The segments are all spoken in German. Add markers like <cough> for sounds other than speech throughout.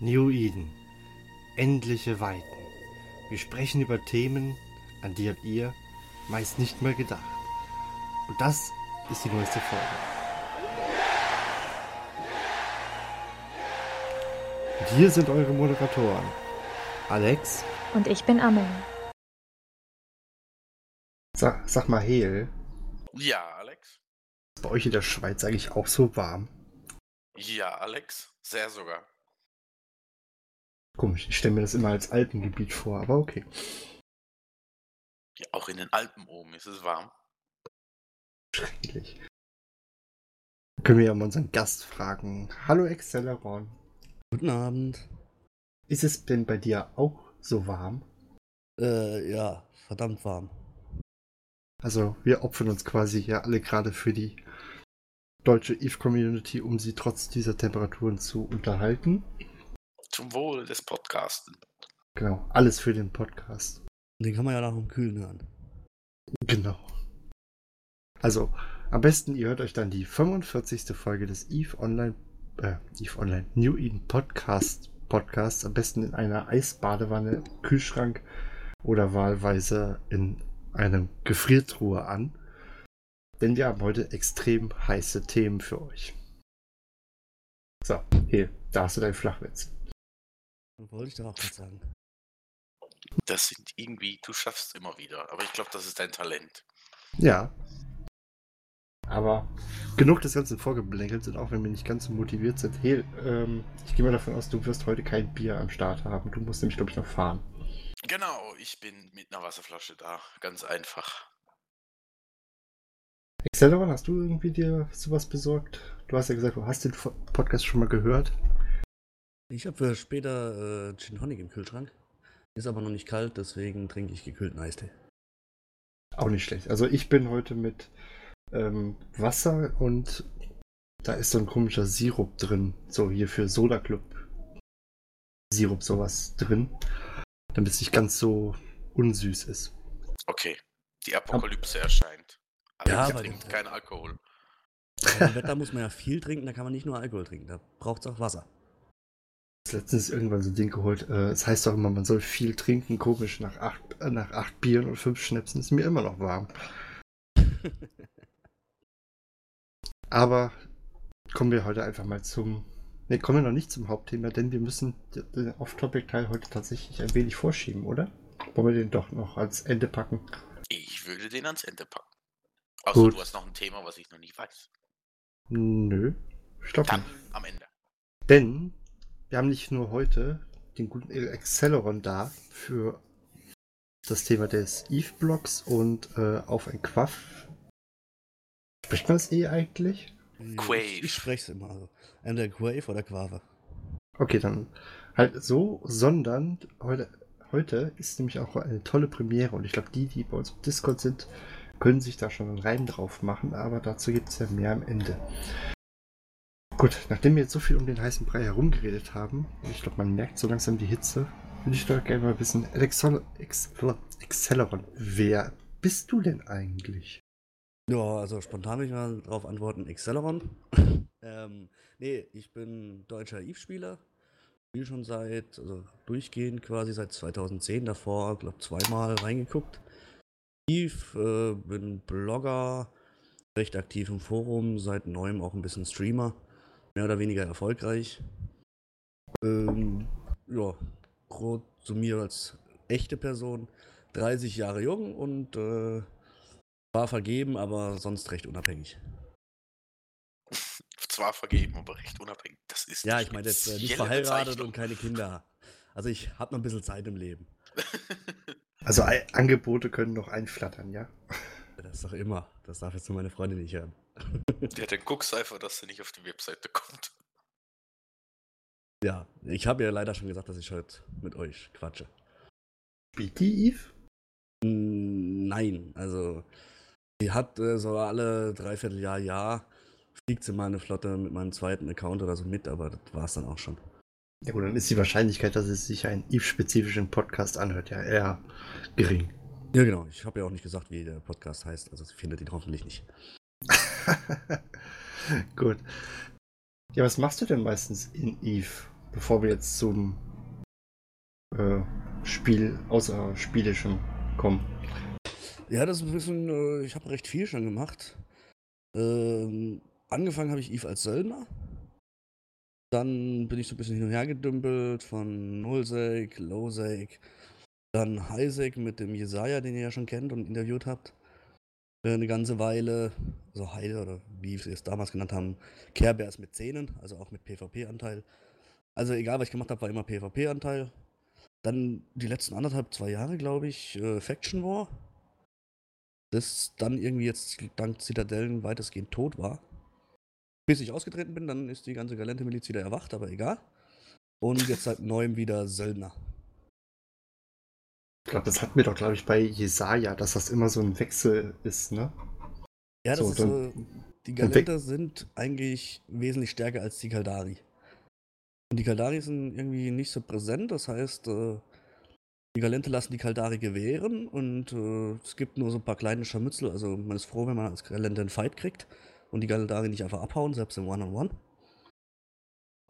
New Eden. Endliche Weiten. Wir sprechen über Themen, an die habt ihr meist nicht mal gedacht. Und das ist die neueste Folge. Und hier sind eure Moderatoren. Alex. Und ich bin Amel. Sag, sag mal, Hel. Ja, Alex. Ist bei euch in der Schweiz eigentlich auch so warm? Ja, Alex. Sehr sogar. Komisch, ich stelle mir das immer als Alpengebiet vor, aber okay. Ja, auch in den Alpen oben ist es warm. Schrecklich. Können wir ja mal unseren Gast fragen. Hallo Exceleron. Guten Abend. Ist es denn bei dir auch so warm? Äh, ja, verdammt warm. Also wir opfern uns quasi hier alle gerade für die deutsche Eve-Community, um sie trotz dieser Temperaturen zu unterhalten. Zum Wohl des Podcasten. Genau, alles für den Podcast. Den kann man ja nach dem Kühlen hören. Genau. Also, am besten ihr hört euch dann die 45. Folge des Eve Online, äh, Eve Online, New Eden Podcast Podcast, am besten in einer Eisbadewanne, Kühlschrank oder wahlweise in einem Gefriertruhe an. Denn wir haben heute extrem heiße Themen für euch. So, hier, da hast du dein Flachwitz. Wollte ich doch auch gerade sagen. Das sind irgendwie, du schaffst immer wieder. Aber ich glaube, das ist dein Talent. Ja. Aber genug des Ganzen vorgeblänkelt sind, auch wenn wir nicht ganz so motiviert sind. Hey, ähm, ich gehe mal davon aus, du wirst heute kein Bier am Start haben. Du musst nämlich, glaube ich, noch fahren. Genau, ich bin mit einer Wasserflasche da. Ganz einfach. Acceleron, hast du irgendwie dir sowas besorgt? Du hast ja gesagt, du hast den Podcast schon mal gehört. Ich habe für später äh, Gin Honig im Kühlschrank. Ist aber noch nicht kalt, deswegen trinke ich gekühlten Eistee. Auch nicht schlecht. Also ich bin heute mit ähm, Wasser und da ist so ein komischer Sirup drin. So hier für Soda Club Sirup sowas drin. Damit es nicht ganz so unsüß ist. Okay, die Apokalypse erscheint. Aber Ja, ich trinke keinen Alkohol. Im Wetter muss man ja viel trinken, da kann man nicht nur Alkohol trinken, da braucht es auch Wasser. Letztens irgendwann so ein Ding geholt. Äh, Es heißt doch immer, man soll viel trinken. Komisch, nach acht, äh, nach acht Bieren und fünf Schnäpsen ist mir immer noch warm. <laughs> Aber kommen wir heute einfach mal zum. Ne, kommen wir noch nicht zum Hauptthema, denn wir müssen den Off-Topic-Teil heute tatsächlich ein wenig vorschieben, oder? Wollen wir den doch noch als Ende packen? Ich würde den ans Ende packen. Außer Gut. du hast noch ein Thema, was ich noch nicht weiß. Nö. Stopp. Dann am Ende. Denn wir haben nicht nur heute den guten Acceleron da für das Thema des Eve-Blocks und äh, auf ein Quaff. Spricht man das eh eigentlich? Quave. Ich, ich spreche es immer. Also. Entweder Quave oder Quave. Okay, dann halt so, sondern heute, heute ist nämlich auch eine tolle Premiere und ich glaube, die, die bei uns im Discord sind, können sich da schon einen Reim drauf machen, aber dazu gibt es ja mehr am Ende. Gut, nachdem wir jetzt so viel um den heißen Brei herumgeredet haben, ich glaube, man merkt so langsam die Hitze, würde ich doch gerne mal wissen, Alexol- Ex- wer bist du denn eigentlich? Ja, also spontan will ich mal darauf antworten, Acceleron. <laughs> ähm, nee, ich bin deutscher Eve-Spieler. Spiele schon seit, also durchgehend quasi seit 2010, davor, glaube zweimal reingeguckt. Eve, äh, bin Blogger, recht aktiv im Forum, seit neuem auch ein bisschen Streamer. Mehr oder weniger erfolgreich. Ähm, ja, grob zu mir als echte Person. 30 Jahre jung und äh, war vergeben, aber sonst recht unabhängig. Zwar vergeben, aber recht unabhängig. Das ist Ja, ich meine jetzt äh, nicht verheiratet Bezeichnung. und keine Kinder. Also ich habe noch ein bisschen Zeit im Leben. <laughs> Also Angebote können noch einflattern, ja? Das ist doch immer. Das darf jetzt nur meine Freundin nicht hören. <laughs> Ja, dann guck's einfach, dass er nicht auf die Webseite kommt. Ja, ich habe ja leider schon gesagt, dass ich heute mit euch quatsche. Spielt die Eve? Mm, Nein, also sie hat äh, so alle Dreivierteljahr, Jahr fliegt sie mal eine Flotte mit meinem zweiten Account oder so mit, aber das war's dann auch schon. Ja gut, dann ist die Wahrscheinlichkeit, dass es sich einen Eve-spezifischen Podcast anhört, ja eher gering. Ja, genau. Ich habe ja auch nicht gesagt, wie der Podcast heißt, also findet ihn hoffentlich nicht. <laughs> Gut. Ja, was machst du denn meistens in Eve? bevor wir jetzt zum äh, Spiel, außerspielischen kommen. Ja, das ist ein bisschen, äh, ich habe recht viel schon gemacht. Ähm, angefangen habe ich Eve als Söldner. Dann bin ich so ein bisschen hin und her gedümpelt von Nullsec, Lowsec, dann Highsec mit dem Jesaja, den ihr ja schon kennt und interviewt habt. Äh, eine ganze Weile, also Heide oder wie sie es damals genannt haben, Care Bears mit Zähnen, also auch mit PvP-Anteil. Also egal, was ich gemacht habe, war immer PvP-Anteil. Dann die letzten anderthalb, zwei Jahre, glaube ich, äh, Faction War. Das dann irgendwie jetzt dank Zitadellen weitestgehend tot war. Bis ich ausgetreten bin, dann ist die ganze Galente-Miliz wieder erwacht, aber egal. Und jetzt seit <laughs> neuem wieder Söldner. Ich glaube, das hatten wir doch, glaube ich, bei Jesaja, dass das immer so ein Wechsel ist, ne? Ja, das So, ist dann- so. Die Galenter sind eigentlich wesentlich stärker als die Kaldari. Und die Kaldari sind irgendwie nicht so präsent, das heißt, äh, die Galente lassen die Kaldari gewähren und äh, es gibt nur so ein paar kleine Scharmützel. Also man ist froh, wenn man als Galente einen Fight kriegt und die Kaldari nicht einfach abhauen, selbst im One-on-One.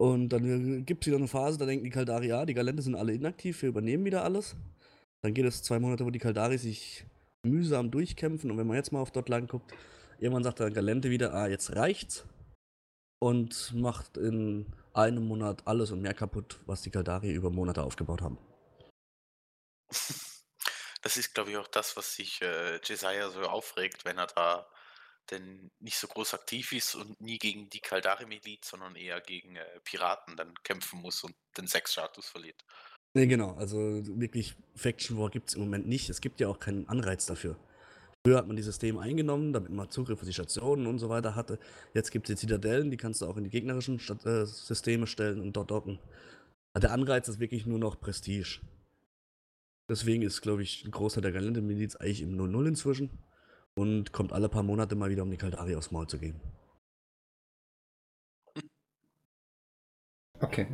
Und dann gibt es wieder eine Phase, da denken die Kaldari, ja, die Galente sind alle inaktiv, wir übernehmen wieder alles. Dann geht es zwei Monate, wo die Kaldari sich mühsam durchkämpfen und wenn man jetzt mal auf dort lang guckt, irgendwann sagt der Galente wieder, ah, jetzt reicht's. Und macht in einem Monat alles und mehr kaputt, was die Kaldari über Monate aufgebaut haben. Das ist, glaube ich, auch das, was sich äh, Jesaja so aufregt, wenn er da denn nicht so groß aktiv ist und nie gegen die Kaldari-Miliz, sondern eher gegen äh, Piraten dann kämpfen muss und den Sex-Status verliert. Ne, genau, also wirklich Faction War gibt es im Moment nicht. Es gibt ja auch keinen Anreiz dafür. Früher hat man die Systeme eingenommen, damit man Zugriff auf die Stationen und so weiter hatte. Jetzt gibt es die Zitadellen, die kannst du auch in die gegnerischen Stat äh, Systeme stellen und dort docken. Aber Der Anreiz ist wirklich nur noch Prestige. Deswegen ist, glaube ich, ein Großteil der Galente-Miliz eigentlich im 0-0 inzwischen und kommt alle paar Monate mal wieder, um die Kaldari aufs Maul zu geben. Okay.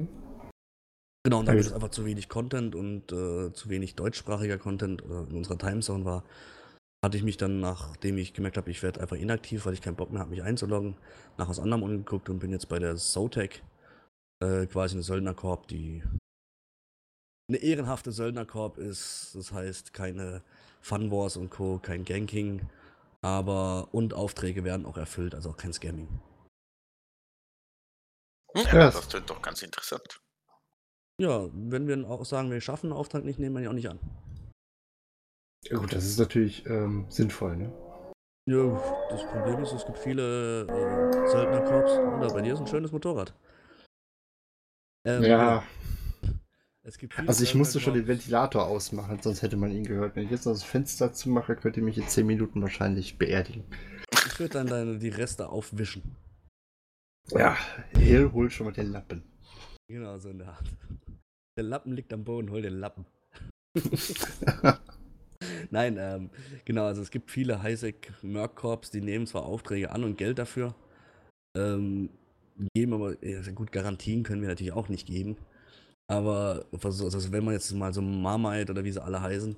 Genau, und da Also- es einfach zu wenig Content und äh, zu wenig deutschsprachiger Content oder in unserer Timezone war, hatte ich mich dann, nachdem ich gemerkt habe, ich werde einfach inaktiv, weil ich keinen Bock mehr habe, mich einzuloggen, nach was anderem umgeguckt und bin jetzt bei der Zotac, äh, quasi eine Söldnerkorb, die eine ehrenhafte Söldnerkorb ist. Das heißt, keine Fun Wars und Co., kein Ganking, aber und Aufträge werden auch erfüllt, also auch kein Scamming. Ja, das klingt doch ganz interessant. Ja, wenn wir auch sagen, wir schaffen einen Auftrag nicht, nehmen wir ihn auch nicht an. Ja, gut, das ist natürlich ähm, sinnvoll, ne? Ja, das Problem ist, es gibt viele äh, Söldnerkorps. Oder bei dir ist ein schönes Motorrad. Ähm, ja, Es gibt also ich musste schon den. Ventilator ausmachen, sonst hätte man ihn gehört. Wenn ich jetzt noch das Fenster zumache, könnte mich in 10 Minuten wahrscheinlich beerdigen. Ich würde dann deine, die Reste aufwischen. Ja, Hill holt schon mal den Lappen. Genau, so in der Art. Der Lappen liegt am Boden, hol den Lappen. <laughs> Nein, ähm, genau, also es gibt viele Highsec-Merc-Corps, die nehmen zwar Aufträge an und Geld dafür, ähm, geben aber, ja, sehr gut, Garantien können wir natürlich auch nicht geben. Aber also wenn man jetzt mal so Marmite oder wie sie alle heißen,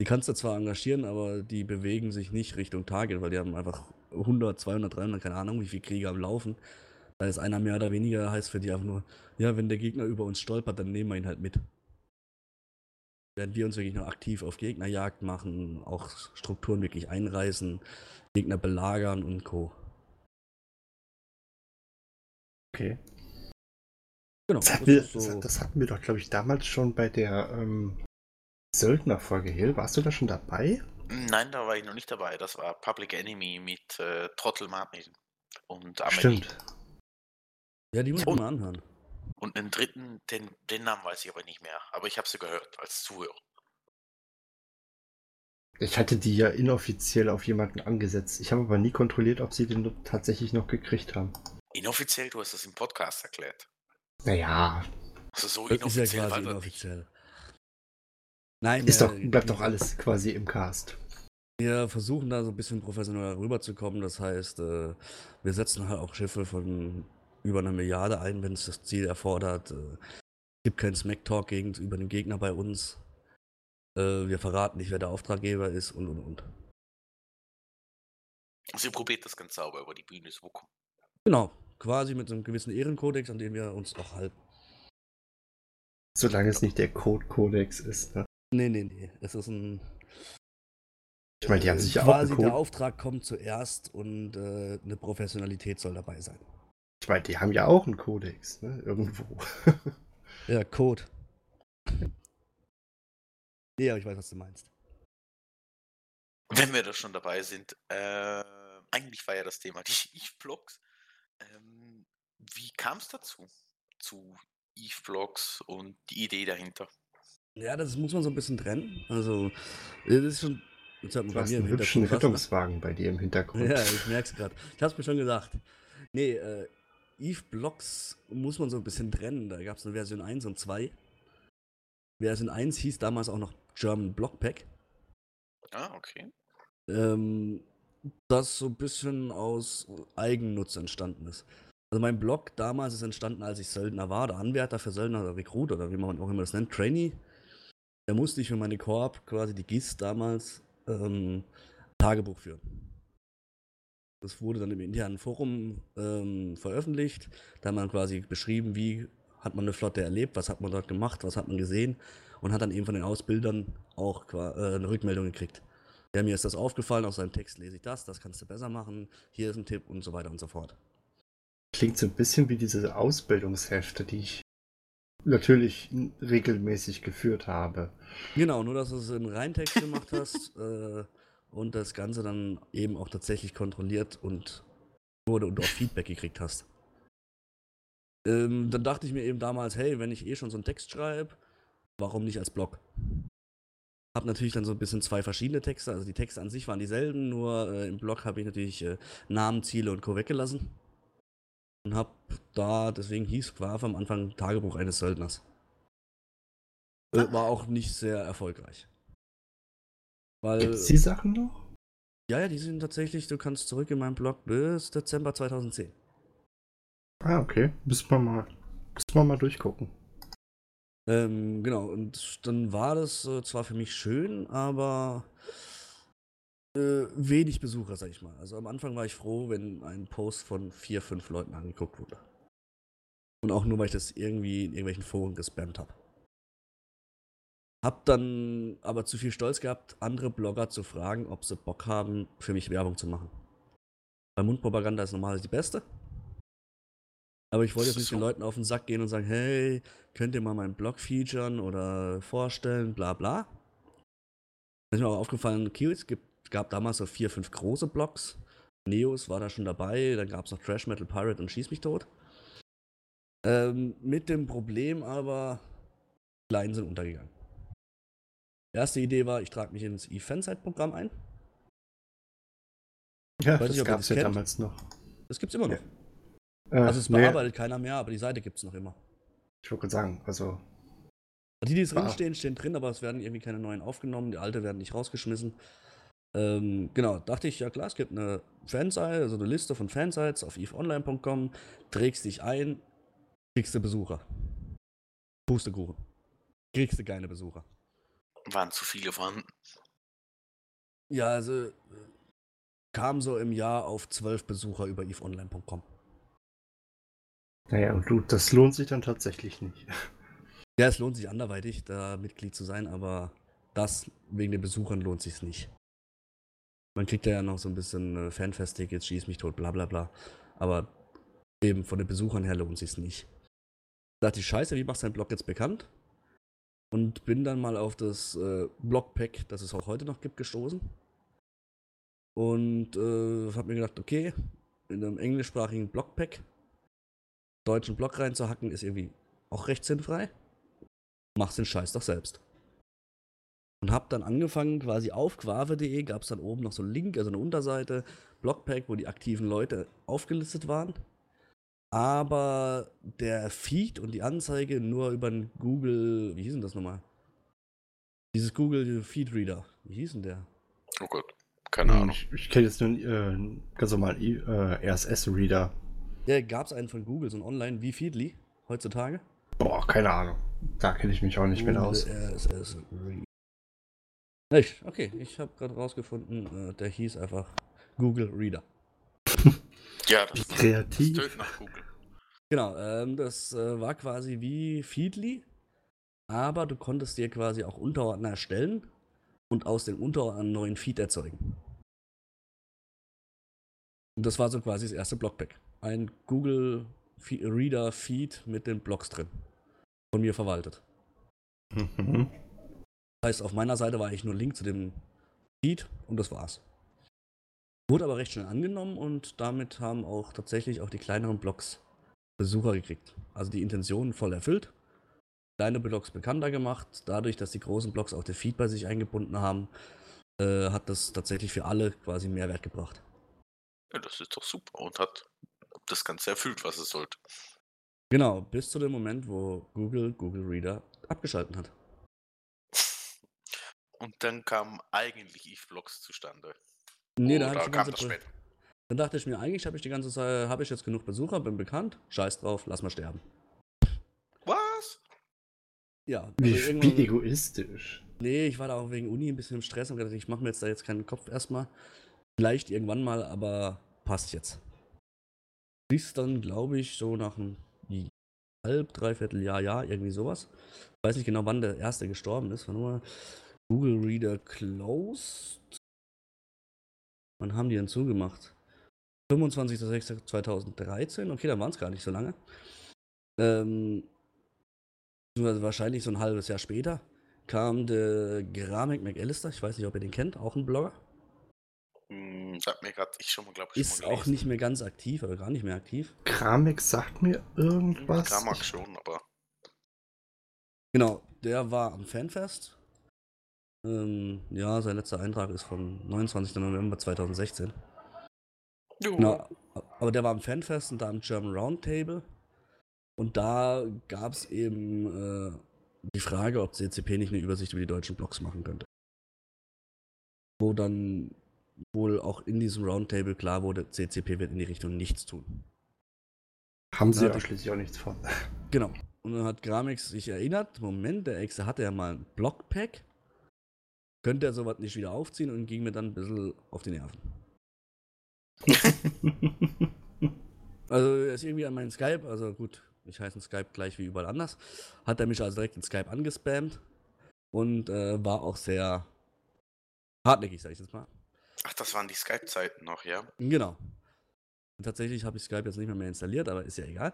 die kannst du zwar engagieren, aber die bewegen sich nicht Richtung Target, weil die haben einfach 100, 200, 300, keine Ahnung, wie viele Krieger am Laufen. Da ist einer mehr oder weniger, heißt für die einfach nur, ja, wenn der Gegner über uns stolpert, dann nehmen wir ihn halt mit. Während wir uns wirklich noch aktiv auf Gegnerjagd machen, auch Strukturen wirklich einreißen, Gegner belagern und Co. Okay. Genau, Das hatten, das wir, so. das, das hatten wir doch, glaube ich, damals schon bei der ähm, Söldnerfolge. Hill, warst du da schon dabei? Nein, da war ich noch nicht dabei. Das war Public Enemy mit äh, Trottel Martin und Amelie. Stimmt. Ja, die muss man mal anhören. Und den dritten, den, den Namen weiß ich aber nicht mehr. Aber ich habe sie gehört als Zuhörer. Ich hatte die ja inoffiziell auf jemanden angesetzt. Ich habe aber nie kontrolliert, ob sie den tatsächlich noch gekriegt haben. Inoffiziell, du hast das im Podcast erklärt. Naja, Also so Das ist ja inoffiziell quasi inoffiziell. Nein, ist äh, doch, bleibt doch alles quasi im Cast. Wir versuchen da so ein bisschen professioneller rüberzukommen. Das heißt, äh, wir setzen halt auch Schiffe von über einer Milliarde ein, wenn es das Ziel erfordert. Äh, Es gibt keinen Smack-Talk gegenüber dem Gegner bei uns. Äh, Wir verraten nicht, wer der Auftraggeber ist und und und. Sie probiert das ganz sauber über die Bühne zu bekommen. Genau, quasi mit so einem gewissen Ehrenkodex, an den wir uns auch halten. Solange es nicht der Code-Codex ist, ne? Nee, nee, nee. Es ist ein. Ich meine, die haben äh, sich ja auch Quasi der Auftrag kommt zuerst und äh, eine Professionalität soll dabei sein. Ich meine, die haben ja auch einen Codex, ne? Irgendwo. <laughs> Ja, Code. <laughs> Nee, aber ich weiß, was du meinst. Wenn wir da schon dabei sind, äh, eigentlich war ja das Thema <laughs> die Eve-Blogs. Ähm, wie kam es dazu? Zu Eve-Blogs und die Idee dahinter? Ja, das muss man so ein bisschen trennen. Also, das ist schon. Jetzt hat man Du bei hast einen hübschen? Rettungswagen bei dir im Hintergrund. Ja, ich merk's gerade. Ich hab's mir schon gedacht. Nee, äh, Eve Blocks muss man so ein bisschen trennen. Da gab's eine Version 1 und 2. Version 1 hieß damals auch noch German Block Pack. Ah, okay. ähm, das so ein bisschen aus Eigennutz entstanden ist. Also mein Blog damals ist entstanden, als ich Söldner war, oder Anwärter für Söldner oder Rekrut oder wie man auch immer das nennt, Trainee. Da musste ich für meine Korb, quasi die GIS damals, ähm, Tagebuch führen. Das wurde dann im internen Forum ähm, veröffentlicht. Da hat man quasi beschrieben, wie hat man eine Flotte erlebt, was hat man dort gemacht, was hat man gesehen und hat dann eben von den Ausbildern auch äh, eine Rückmeldung gekriegt. Ja, mir ist das aufgefallen, aus seinem Text lese ich das, das kannst du besser machen, hier ist ein Tipp und so weiter und so fort. Klingt so ein bisschen wie diese Ausbildungshefte, die ich natürlich regelmäßig geführt habe. Genau, nur dass du es in Reintext gemacht hast <laughs> äh, und das Ganze dann eben auch tatsächlich kontrolliert und wurde und auch Feedback gekriegt hast. Ähm, dann dachte ich mir eben damals, hey, wenn ich eh schon so einen Text schreibe, warum nicht als Blog? Hab natürlich dann so ein bisschen zwei verschiedene Texte, also die Texte an sich waren dieselben, nur äh, im Blog habe ich natürlich äh, Namen, Ziele und Co. weggelassen. Und hab da, deswegen hieß Quav am Anfang Tagebuch eines Söldners. Äh, war auch nicht sehr erfolgreich. Weil, Gibt es die Sachen noch? ja, ja, die sind tatsächlich, du kannst zurück in meinen Blog bis Dezember 2010. Ah, okay. Müssen wir mal, müssen wir mal durchgucken. Ähm, genau, und dann war das äh, zwar für mich schön, aber äh, wenig Besucher, sag ich mal. Also am Anfang war ich froh, wenn ein Post von vier, fünf Leuten angeguckt wurde. Und auch nur, weil ich das irgendwie in irgendwelchen Foren gespammt habe. Hab dann aber zu viel Stolz gehabt, andere Blogger zu fragen, ob sie Bock haben, für mich Werbung zu machen. Weil Mundpropaganda ist normalerweise die beste. Aber ich wollte jetzt nicht den. Leuten auf den Sack gehen und sagen, hey, könnt ihr mal meinen Blog featuren oder vorstellen, bla bla. Dann ist mir auch aufgefallen, okay, es gibt, gab damals so vier, fünf große Blogs. Neos war da schon dabei, dann gab es noch Trash Metal Pirate und Schieß mich tot. Ähm, mit dem Problem aber, die Kleinen sind untergegangen. Erste Idee war, ich trage mich ins E-Fansite-Programm ein. Ja, Weiß das gab es ja kennt. damals noch. Das gibt's immer noch. Äh, Also es nee, bearbeitet keiner mehr, aber die Seite gibt's noch immer. Ich wollte gerade sagen, also Die, die Ah. drinstehen, stehen drin, aber es werden irgendwie keine neuen aufgenommen. Die alte werden nicht rausgeschmissen. Ähm, genau, dachte ich, ja klar, es gibt eine Fanseite, also eine Liste von Fansites auf eveonline.com, trägst dich ein, kriegst du Besucher. Pustekuchen. Kriegst du keine Besucher. Waren zu viele vorhanden. Ja, also äh, kam so im Jahr auf zwölf Besucher über eveonline.com. naja, und du, das lohnt sich dann tatsächlich nicht. Ja, es lohnt sich anderweitig, da Mitglied zu sein, aber das wegen den Besuchern lohnt sich nicht. Man kriegt ja noch so ein bisschen äh, Fanfest-Tickets, schieß mich tot, bla bla bla. Aber eben von den Besuchern her lohnt sich nicht. Da dachte ich, scheiße, wie machst du deinen Blog jetzt bekannt? Und bin dann mal auf das äh, Blogpack, das es auch heute noch gibt, gestoßen. Und äh, hab mir gedacht, okay, in einem englischsprachigen Blogpack deutschen Blog reinzuhacken, ist irgendwie auch recht sinnfrei machst den Scheiß doch selbst. Und hab dann angefangen, quasi auf quave.de gab es dann oben noch so einen Link, also eine Unterseite, Blogpack, wo die aktiven Leute aufgelistet waren. Aber der Feed und die Anzeige nur über einen Google, wie hieß denn das nochmal? Dieses Google Feed Reader. Wie hieß denn der? Oh Gott, keine Ahnung. Ich, ich kenne jetzt nur einen äh, ganz normalen äh, RSS-Reader. Ja, gab es einen von Google, so ein Online wie Feedly heutzutage. Boah, keine Ahnung. Da kenne ich mich auch nicht mit Google aus. RSS Reader. Nicht? Okay, ich habe gerade rausgefunden, äh, der hieß einfach Google Reader. Ja, das, das kreativ. tönt nach Google. Genau, ähm, das äh, war quasi wie Feedly, aber du konntest dir quasi auch Unterordner erstellen und aus den Unterordnern einen neuen Feed erzeugen. Und das war so quasi das erste Blockpack. Ein Google Reader Feed mit den Blogs drin. Von mir verwaltet. Mhm. Das heißt, auf meiner Seite war eigentlich nur Link zu dem Feed und das war's. Wurde aber recht schnell angenommen und damit haben auch tatsächlich auch die kleineren Blogs Besucher gekriegt. Also die Intention voll erfüllt. Kleine Blogs bekannter gemacht. Dadurch, dass die großen Blogs auch den Feed bei sich eingebunden haben, äh, hat das tatsächlich für alle quasi Mehrwert gebracht. Ja, das ist doch super und hat das Ganze erfüllt, was es sollte. Genau, bis zu dem Moment, wo Google Google Reader abgeschaltet hat. Und dann kamen eigentlich Eve-Blogs zustande. Nee, da kam das später. Dann dachte ich mir, eigentlich habe ich die ganze Zeit, habe ich jetzt genug Besucher, bin bekannt, scheiß drauf, lass mal sterben. Was? Ja. Also wie, wie egoistisch. Nee, ich war da auch wegen Uni ein bisschen im Stress und gedacht, ich mache mir jetzt da jetzt keinen Kopf erstmal. Vielleicht irgendwann mal, aber passt jetzt. Bis dann, glaube ich, so nach einem halb, dreiviertel Jahr, Jahr, irgendwie sowas. Ich weiß nicht genau, wann der erste gestorben ist. Warte mal. Google Reader closed. Wann haben die denn zugemacht? 25.06.2013. Okay, dann waren es gar nicht so lange. Ähm, wahrscheinlich so ein halbes Jahr später kam der Gramek McAllister. Ich weiß nicht, ob ihr den kennt, auch ein Blogger. Hm, sagt mir gerade, ich schon mal, glaube ich, Ist auch nicht mehr ganz aktiv, aber gar nicht mehr aktiv. Gramek sagt mir irgendwas. Gramek schon, aber. Genau, der war am Fanfest. Ähm, ja, sein letzter Eintrag ist vom 29. November 2016. Genau, aber der war am Fanfest und da am German Roundtable. Und da gab es eben äh, die Frage, ob CCP nicht eine Übersicht über die deutschen Blogs machen könnte. Wo dann wohl auch in diesem Roundtable klar wurde, CCP wird in die Richtung nichts tun. Haben sie ja schließlich auch nichts von. <laughs> Genau. Und dann hat Gramex sich erinnert, Moment, der Exe hatte ja mal ein Blockpack. Könnte er sowas nicht wieder aufziehen und ging mir dann ein bisschen auf die Nerven. <laughs> also er ist irgendwie an meinen Skype, also gut, ich heiße Skype gleich wie überall anders, hat er mich also direkt in Skype angespammt und äh, war auch sehr hartnäckig, sag ich jetzt mal. Ach, das waren die Skype-Zeiten noch, ja? Genau. Und tatsächlich habe ich Skype jetzt nicht mehr, mehr installiert, aber ist ja egal.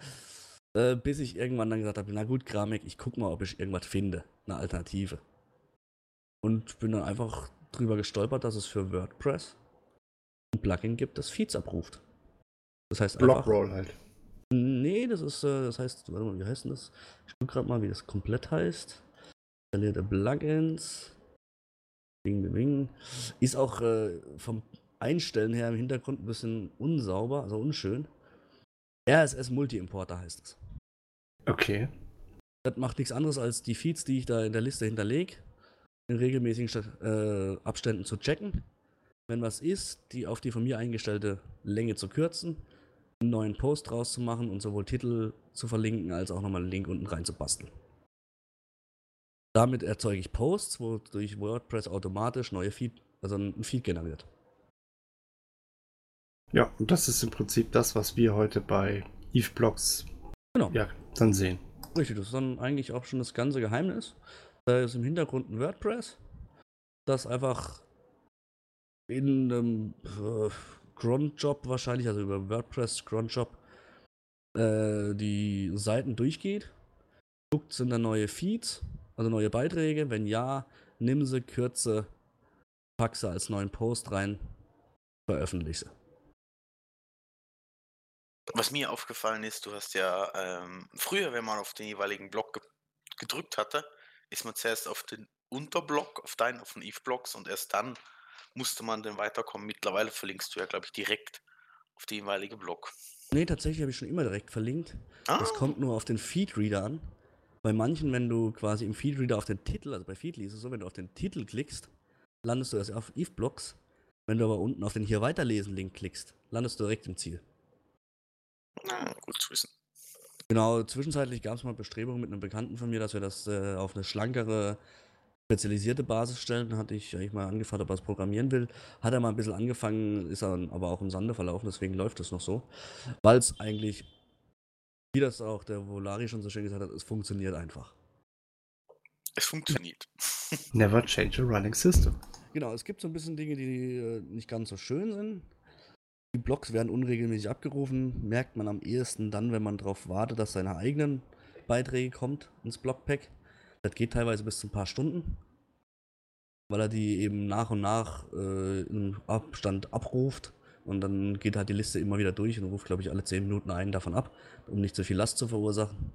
Äh, bis ich irgendwann dann gesagt habe, na gut, Kramek, ich guck mal, ob ich irgendwas finde, eine Alternative. Und bin dann einfach drüber gestolpert, dass es für WordPress ein Plugin gibt, das Feeds abruft. Das heißt einfach. Blockroll halt. Nee, das ist, äh, das heißt, warte mal, wie heißt denn das? Ich guck gerade mal, wie das komplett heißt. Installierte Plugins. Bing, bing, bing. Ist auch äh, vom Einstellen her im Hintergrund ein bisschen unsauber, also unschön. RSS Multi-Importer heißt es. Okay. Das macht nichts anderes als die Feeds, die ich da in der Liste hinterlege, in regelmäßigen äh, Abständen zu checken. Wenn was ist, die auf die von mir eingestellte Länge zu kürzen, einen neuen Post draus zu machen und sowohl Titel zu verlinken, als auch nochmal einen Link unten rein zu basteln. Damit erzeuge ich Posts, wodurch WordPress automatisch neue Feed, also ein Feed generiert. Ja, und das ist im Prinzip das, was wir heute bei Eve Blogs genau. ja, dann sehen. Richtig, das ist dann eigentlich auch schon das ganze Geheimnis. Da ist im Hintergrund ein WordPress, das einfach in einem äh, Cronjob wahrscheinlich, also über WordPress Cronjob, äh, die Seiten durchgeht, guckt, sind da neue Feeds, also neue Beiträge? Wenn ja, nimm sie, kürze, pack sie als neuen Post rein, veröffentliche. Was mir aufgefallen ist, du hast ja ähm, früher, wenn man auf den jeweiligen Block ge gedrückt hatte, ist man zuerst auf den Unterblock, auf deinen, auf den Eve-Blocks und erst dann musste man dann weiterkommen. Mittlerweile verlinkst du ja, glaube ich, direkt auf den jeweiligen Block. Nee, tatsächlich habe ich schon immer direkt verlinkt. Ah. Das kommt nur auf den Feedreader an. Bei manchen, wenn du quasi im Feedreader auf den Titel, also bei Feedly ist es so, wenn du auf den Titel klickst, landest du erst auf Eve-Blocks. Wenn du aber unten auf den hier weiterlesen-Link klickst, landest du direkt im Ziel. Na, gut zu wissen. Genau, zwischenzeitlich gab es mal Bestrebungen mit einem Bekannten von mir, dass wir das äh, auf eine schlankere, spezialisierte Basis stellen. Da hatte ich eigentlich mal angefragt, ob er es programmieren will. Hat er mal ein bisschen angefangen, ist er aber auch im Sande verlaufen, deswegen läuft es noch so. Weil es eigentlich wie das auch der Volari schon so schön gesagt hat, es funktioniert einfach. Es funktioniert. <laughs> Never change a running system. Genau, es gibt so ein bisschen Dinge, die äh, nicht ganz so schön sind. Die Blocks werden unregelmäßig abgerufen, merkt man am ehesten dann, wenn man darauf wartet, dass seine eigenen Beiträge kommt ins Blockpack. Das geht teilweise bis zu ein paar Stunden, weil er die eben nach und nach äh, im Abstand abruft und dann geht halt die Liste immer wieder durch und ruft, glaube ich, alle 10 Minuten einen davon ab, um nicht zu viel Last zu verursachen.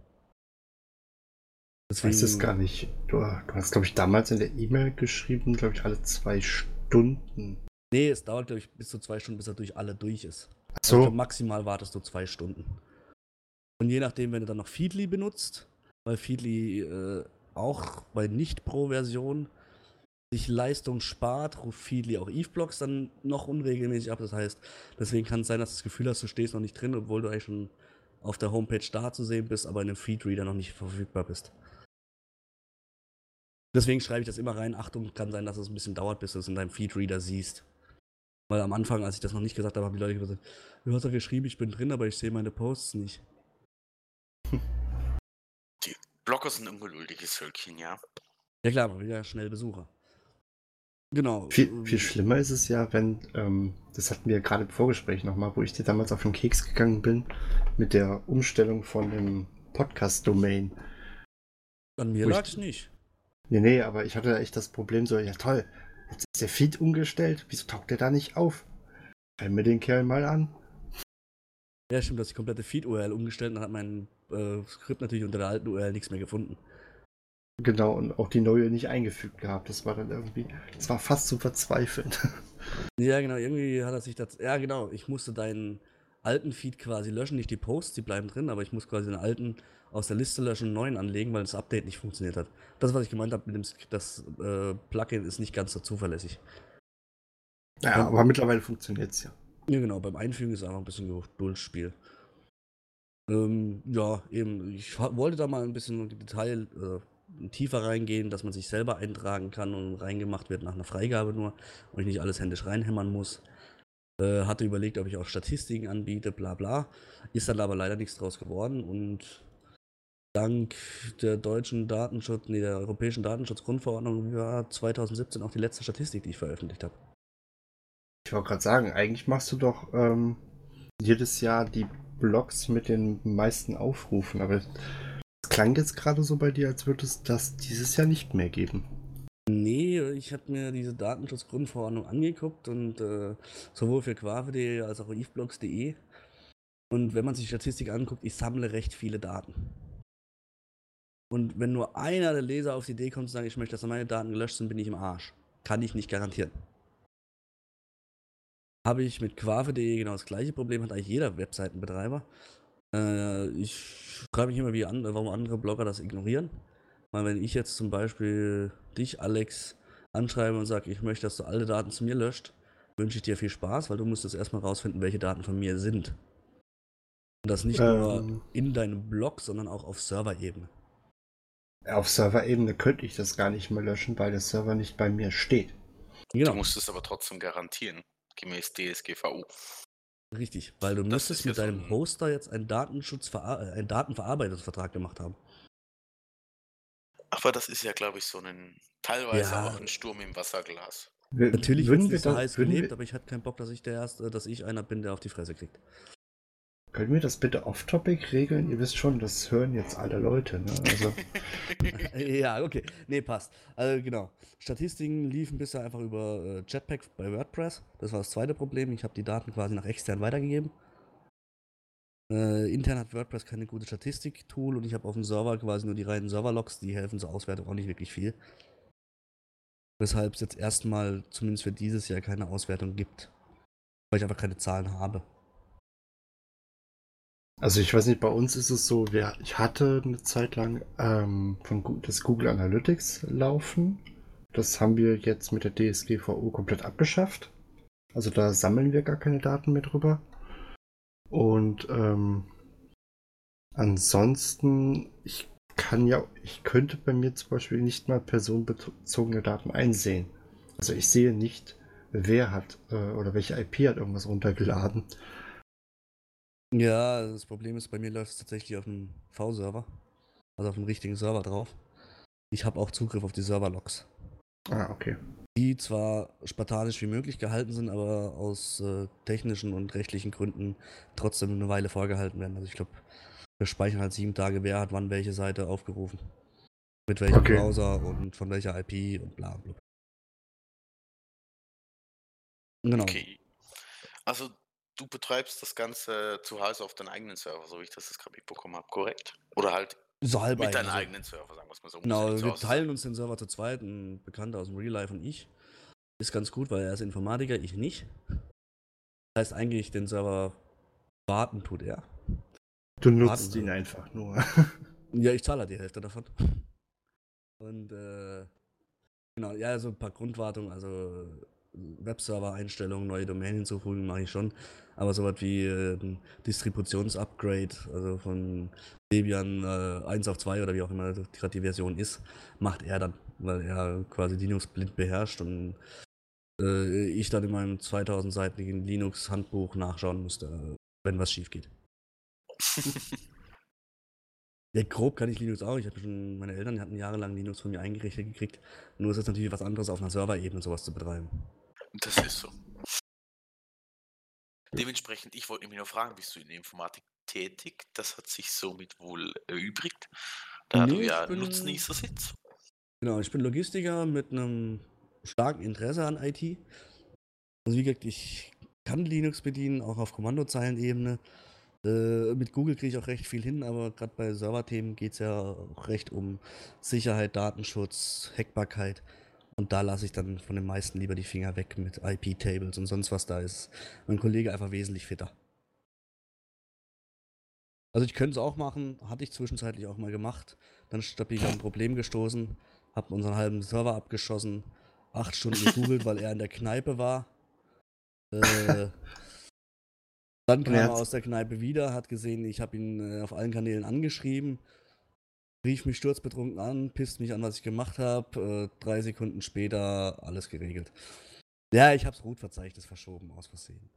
Ich weiß es gar nicht. Du, du hast, glaube ich, damals in der E-Mail geschrieben, glaube ich, alle zwei Stunden. Nee, es dauert, glaube ich, bis zu zwei Stunden, bis er durch alle durch ist. Ach Also so. glaub, maximal wartest du zwei Stunden. Und je nachdem, wenn du dann noch Feedly benutzt, weil Feedly äh, auch bei Nicht-Pro-Version sich Leistung spart, ruft Feedly auch Eve-Blocks dann noch unregelmäßig ab. Das heißt, deswegen kann es sein, dass du das Gefühl hast, du stehst noch nicht drin, obwohl du eigentlich schon auf der Homepage da zu sehen bist, aber in einem Feedreader noch nicht verfügbar bist. Deswegen schreibe ich das immer rein. Achtung, kann sein, dass es ein bisschen dauert, bis du es in deinem Feedreader siehst. Weil am Anfang, als ich das noch nicht gesagt habe, haben die Leute gesagt, du hast doch geschrieben, ich bin drin, aber ich sehe meine Posts nicht. Blocker sind ungeduldige Sölkchen, ja. Ja klar, aber wieder schnell Besucher. Genau. Viel, ähm, viel schlimmer ist es ja, wenn, ähm, das hatten wir gerade im Vorgespräch nochmal, wo ich dir damals auf den Keks gegangen bin, mit der Umstellung von dem Podcast-Domain. An mir wo ich- lag es nicht. Nee, nee, aber ich hatte echt das Problem so, ja toll, jetzt ist der Feed umgestellt, wieso taucht der da nicht auf? Schreib mir den Kerl mal an. Ja, stimmt, dass die komplette Feed-URL umgestellt und dann hat mein äh, Skript natürlich unter der alten URL nichts mehr gefunden. Genau, und auch die neue nicht eingefügt gehabt. Das war dann irgendwie, das war fast zu verzweifeln. <laughs> Ja, genau, irgendwie hat er sich das. Ja, genau, ich musste deinen alten Feed quasi löschen, nicht die Posts, die bleiben drin, aber ich muss quasi den alten aus der Liste löschen einen neuen anlegen, weil das Update nicht funktioniert hat. Das, was ich gemeint habe mit dem das äh, Plugin ist nicht ganz so zuverlässig. Ja, aber mittlerweile funktioniert es ja. Ja, genau, beim Einfügen ist einfach ein bisschen Geduldsspiel. Ähm, ja, eben, ich wollte da mal ein bisschen in Detail äh, tiefer reingehen, dass man sich selber eintragen kann und reingemacht wird nach einer Freigabe nur und ich nicht alles händisch reinhämmern muss. Äh, hatte überlegt, ob ich auch Statistiken anbiete, bla bla. Ist dann aber leider nichts draus geworden und dank der deutschen Datenschutz, nee, der europäischen Datenschutzgrundverordnung war 2017 auch die letzte Statistik, die ich veröffentlicht habe. Ich wollte gerade sagen, eigentlich machst du doch ähm, jedes Jahr die Blogs mit den meisten Aufrufen, aber es klang jetzt gerade so bei dir, als würde es das dieses Jahr nicht mehr geben. Nee, ich habe mir diese Datenschutzgrundverordnung angeguckt und äh, sowohl für quave.de als auch eveblogs.de. Und wenn man sich die Statistik anguckt, ich sammle recht viele Daten. Und wenn nur einer der Leser auf die Idee kommt zu sagen, ich möchte, dass meine Daten gelöscht sind, bin ich im Arsch. Kann ich nicht garantieren. Habe ich mit quave.de genau das gleiche Problem, hat eigentlich jeder Webseitenbetreiber. Äh, ich frage mich immer, wie an, warum andere Blogger das ignorieren. Weil wenn ich jetzt zum Beispiel dich, Alex, anschreibe und sage, ich möchte, dass du alle Daten zu mir löscht, wünsche ich dir viel Spaß, weil du musst jetzt erstmal rausfinden, welche Daten von mir sind. Und das nicht nur Ähm. in deinem Blog, sondern auch auf Serverebene. Auf Serverebene könnte ich das gar nicht mehr löschen, weil der Server nicht bei mir steht. Genau, Du musst es aber trotzdem garantieren, gemäß DSGVO. richtig, weil du Das müsstest mit deinem ein- Hoster jetzt einen Datenschutz, äh, einen Datenverarbeitungsvertrag gemacht haben. Aber das ist ja, glaube ich, so ein teilweise Ja. auch ein Sturm im Wasserglas. Natürlich wird würden es wir so da- heiß gelebt, aber ich hatte keinen Bock, dass ich der erste, dass ich einer bin, der auf die Fresse kriegt. Können wir das bitte off-topic regeln? Ihr wisst schon, das hören jetzt alle Leute. Ne? Also, <laughs> ja, okay. Nee, passt. Also genau. Statistiken liefen bisher einfach über äh, Jetpack bei WordPress. Das war das zweite Problem. Ich habe die Daten quasi nach extern weitergegeben. Äh, intern hat WordPress keine gute Statistik-Tool und ich habe auf dem Server quasi nur die reinen Serverlogs, die helfen zur Auswertung auch nicht wirklich viel. Weshalb es jetzt erstmal, zumindest für dieses Jahr, keine Auswertung gibt. Weil ich einfach keine Zahlen habe. Also ich weiß nicht, bei uns ist es so, wir, ich hatte eine Zeit lang ähm, von das Google Analytics laufen. Das haben wir jetzt mit der DSGVO komplett abgeschafft. Also da sammeln wir gar keine Daten mehr drüber. Und ähm, ansonsten, ich kann ja, ich könnte bei mir zum Beispiel nicht mal personenbezogene Daten einsehen. Also ich sehe nicht, wer hat äh, oder welche IP hat irgendwas runtergeladen. Ja, das Problem ist, bei mir läuft es tatsächlich auf dem V-Server. Also auf dem richtigen Server drauf. Ich habe auch Zugriff auf die Serverlogs. Ah, okay. Die zwar spartanisch wie möglich gehalten sind, aber aus äh, technischen und rechtlichen Gründen trotzdem eine Weile vorgehalten werden. Also ich glaube, wir speichern halt sieben Tage, wer hat wann welche Seite aufgerufen. Mit welchem Okay. Browser und von welcher IP und bla bla. Genau. Okay. Also du betreibst das Ganze zu Hause auf deinen eigenen Server, so wie ich das jetzt gerade mitbekommen habe, korrekt? Oder halt So halb mit also- eigenen Server, sagen wir es mal so. Genau, wir teilen uns den Server zu zweit, ein Bekannter aus dem Real Life und ich. Ist ganz gut, weil er ist Informatiker, ich nicht. Das heißt eigentlich, den Server warten tut er. Du nutzt Warten ihn einfach nur. <laughs> Ja, ich zahle halt die Hälfte davon. Und äh, genau, ja, so ein paar Grundwartungen, also Webserver-Einstellungen, neue Domain hinzufügen, mache ich schon. Aber sowas wie äh, ein Distributionsupgrade, also von Debian äh, 1 auf 2 oder wie auch immer gerade die Version ist, macht er dann, weil er quasi Linux blind beherrscht und äh, ich dann in meinem 2000-seitigen Linux-Handbuch nachschauen musste, wenn was schief geht. <laughs> Ja, grob kann ich Linux auch. Ich hatte schon, meine Eltern hatten jahrelang Linux von mir eingerichtet gekriegt. Nur ist es natürlich was anderes, auf einer Serverebene sowas zu betreiben. Das ist so. Dementsprechend, ich wollte mich nur fragen, bist du in der Informatik tätig? Das hat sich somit wohl erübrigt, da du Nee, ja ich bin- Nutznießer sitzt. Genau, ich bin Logistiker mit einem starken Interesse an IT. Also wie gesagt, ich kann Linux bedienen, auch auf Kommandozeilenebene. Äh, mit Google kriege ich auch recht viel hin, aber gerade bei Serverthemen geht es ja auch recht um Sicherheit, Datenschutz, Hackbarkeit. Und da lasse ich dann von den meisten lieber die Finger weg mit IP-Tables und sonst was da ist. Mein Kollege einfach wesentlich fitter. Also ich könnte es auch machen, hatte ich zwischenzeitlich auch mal gemacht. Dann stabil an ein Problem gestoßen, hab unseren halben Server abgeschossen, acht Stunden gegoogelt, weil er in der Kneipe war. Äh, dann <laughs> kam er aus der Kneipe wieder, hat gesehen, ich habe ihn äh, auf allen Kanälen angeschrieben, rief mich sturzbetrunken an, pisst mich an, was ich gemacht habe. Äh, drei Sekunden später alles geregelt. Ja, ich hab's Routverzeichnis verschoben, aus Versehen.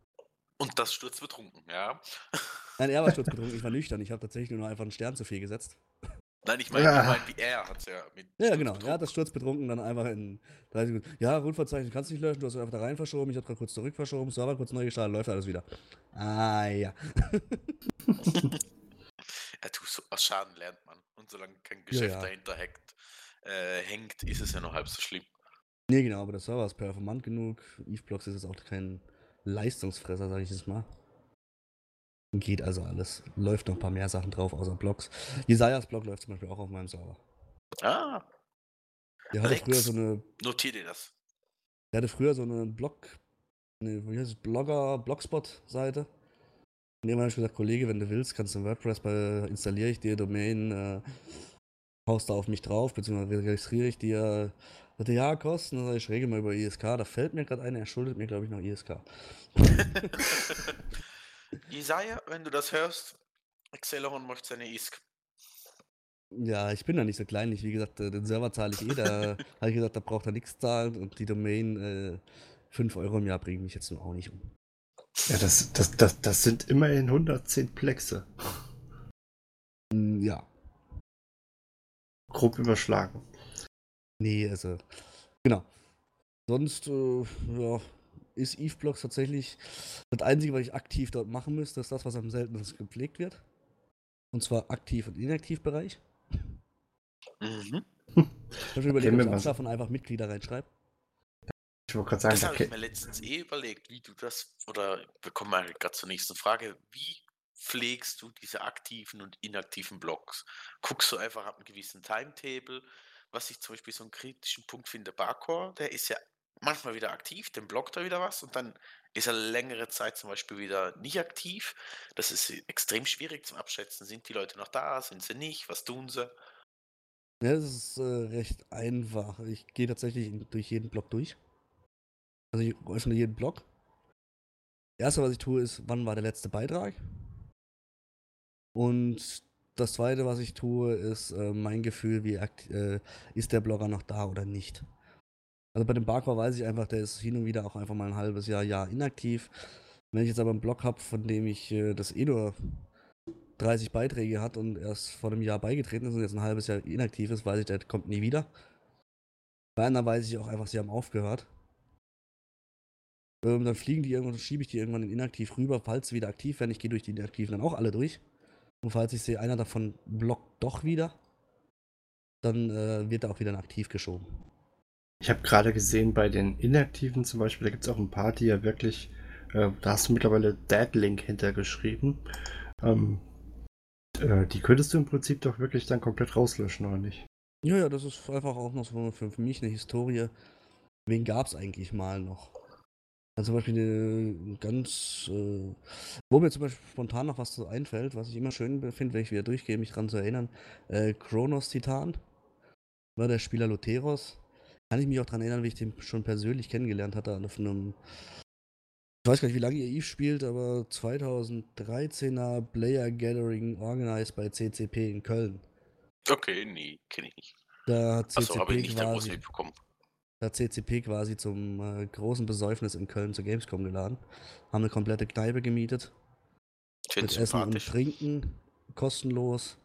Und das sturzbetrunken, ja. <laughs> Nein, er war sturzbetrunken, ich war nüchtern. Ich habe tatsächlich nur einfach einen Stern zu viel gesetzt. Nein, ich meine, Ja. ich mein, wie er hat es ja mit. Ja, genau. Er hat das sturzbetrunken dann einfach in 30 Sekunden. Ja, Routverzeichnis kannst du nicht löschen, du hast es einfach da rein verschoben. Ich habe gerade kurz zurück verschoben, Server kurz neu gestartet, läuft alles wieder. Ah, ja. <laughs> <laughs> Ja, du, so aus Schaden lernt man. Und solange kein Ja, Geschäft ja. dahinter hackt, äh, hängt, ist es ja noch halb so schlimm. Nee, genau, aber der Server ist performant genug. EveBlocks ist jetzt auch kein Leistungsfresser, sage ich jetzt mal. Geht also alles. Läuft noch ein paar mehr Sachen drauf, außer Blocks. Jesajas Block läuft zum Beispiel auch auf meinem Server. Ah, Der hatte Rex. früher so eine notier dir das. Der hatte früher so eine Blog, eine, wie heißt es, Blogger, Blogspot-Seite. Und irgendwann habe ich gesagt, Kollege, wenn du willst, kannst du in WordPress bei, installiere ich dir Domain, äh, haust da auf mich drauf, beziehungsweise registriere ich dir. Sagte, ja, Kosten, sag ich, regel mal über ISK. Da fällt mir gerade ein, er schuldet mir, glaube ich, noch <laughs> ISK. Jesaja, wenn du das hörst, Acceleron macht seine ISK. Ja, ich bin da nicht so kleinlich. Wie gesagt, äh, den Server zahle ich eh. Da <laughs> habe ich gesagt, da braucht er nichts zahlen und die Domain äh, 5 Euro im Jahr bringen mich jetzt nun auch nicht um. Ja, das, das, das, das sind immerhin 110 Plexe. Ja, Grob überschlagen. Nee, also, genau. Sonst, äh, ja, ist EveBlocks tatsächlich das Einzige, was ich aktiv dort machen müsste, ist das, was am seltensten gepflegt wird. Und zwar aktiv- und Inaktivbereich. Mhm. Ich habe schon überlegt, ob ich und einfach Mitglieder reinschreibe. Ich wollte gerade sagen, Das da habe ich mir letztens eh überlegt, wie du das, oder wir kommen mal gerade zur nächsten Frage, wie pflegst du diese aktiven und inaktiven Blocks? Guckst du einfach ab einem gewissen Timetable, was ich zum Beispiel so einen kritischen Punkt finde, Barcore, der ist ja manchmal wieder aktiv, dann blockt er wieder was und dann ist er längere Zeit zum Beispiel wieder nicht aktiv. Das ist extrem schwierig zum Abschätzen. Sind die Leute noch da? Sind sie nicht? Was tun sie? Ja, das ist äh, recht einfach. Ich gehe tatsächlich durch jeden Block durch. Also ich öffne jeden Block. Das erste, was ich tue, ist, wann war der letzte Beitrag? Und das zweite, was ich tue, ist äh, mein Gefühl, wie äh, ist der Blogger noch da oder nicht. Also bei dem Barcore weiß ich einfach, der ist hin und wieder auch einfach mal ein halbes Jahr, Jahr inaktiv. Wenn ich jetzt aber einen Blog habe, von dem ich äh, das eh nur 30 Beiträge hat und erst vor einem Jahr beigetreten ist und jetzt ein halbes Jahr inaktiv ist, weiß ich, der kommt nie wieder. Bei anderen weiß ich auch einfach, sie haben aufgehört. Ähm, dann fliegen die irgendwann, schiebe ich die irgendwann in inaktiv rüber, falls sie wieder aktiv werden. Ich gehe durch die inaktiven dann auch alle durch. Und falls ich sehe, einer davon blockt doch wieder, dann äh, wird er auch wieder aktiv geschoben. Ich habe gerade gesehen, bei den Inaktiven zum Beispiel, da gibt es auch ein paar, die ja wirklich, äh, da hast du mittlerweile Deadlink hintergeschrieben. Ähm, äh, die könntest du im Prinzip doch wirklich dann komplett rauslöschen, oder nicht? Ja, ja, das ist einfach auch noch so für, für mich eine Historie. Wen gab es eigentlich mal noch? Also zum Beispiel eine ganz, äh, wo mir zum Beispiel spontan noch was so einfällt, was ich immer schön finde, wenn ich wieder durchgehe, mich dran zu erinnern. Äh, Kronos Titan war der Spieler Loteros. Kann ich mich auch dran erinnern, wie ich den schon persönlich kennengelernt hatte, auf einem, ich weiß gar nicht, wie lange ihr Eve spielt, aber 2013er Player Gathering organized bei CCP in Köln. Okay, nee, kenne ich nicht. Da hat Achso, habe ich CCP nicht quasi, mitbekommen. Hat CCP quasi zum äh, großen Besäufnis in Köln zur Gamescom geladen. Haben eine komplette Kneipe gemietet. Finde mit Essen und. Trinken kostenlos.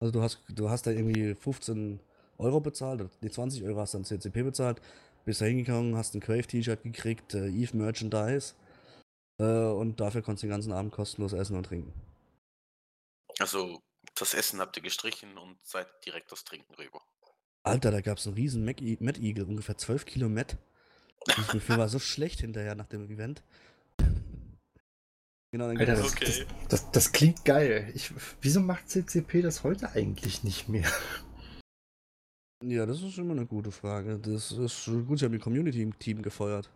Also du hast, du hast da irgendwie 15 Euro bezahlt, die 20 Euro hast du an CCP bezahlt, bist da hingegangen, hast ein Crave-T-Shirt gekriegt, äh, Eve Merchandise äh, und dafür konntest du den ganzen Abend kostenlos essen und trinken. Also, das Essen habt ihr gestrichen und seid direkt das Trinken rüber. Alter, da gab es einen riesen Mad Eagle, ungefähr 12 Kilo Met. Ich Gefühl war so schlecht hinterher nach dem Event. genau, dann Alter, das, es Okay. das, das, das klingt geil. Ich, wieso macht CCP das heute eigentlich nicht mehr? Ja, das ist immer eine gute Frage. Das ist gut, sie haben die Community im Team gefeuert.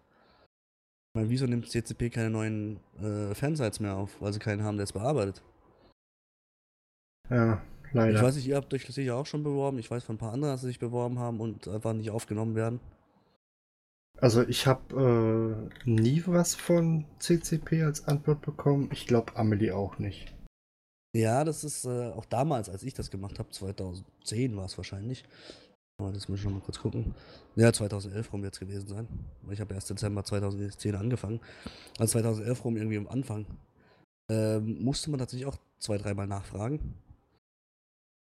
Ich meine, wieso nimmt CCP keine neuen äh, Fansites mehr auf, weil sie keinen haben, der es bearbeitet? Ja, Ich leider. weiß nicht, ihr habt euch sicher auch schon beworben. Ich weiß von ein paar anderen, dass sie sich beworben haben und einfach nicht aufgenommen werden. Also ich habe äh, nie was von CCP als Antwort bekommen. Ich glaube Amelie auch nicht. Ja, das ist äh, auch damals, als ich das gemacht habe, 2010 war es wahrscheinlich. Aber das muss ich noch mal kurz gucken. Ja, 2011 rum wird es gewesen sein. Ich habe erst Dezember 2010 angefangen. Also 2011 rum irgendwie am Anfang. Ähm, musste man tatsächlich auch zwei, dreimal nachfragen.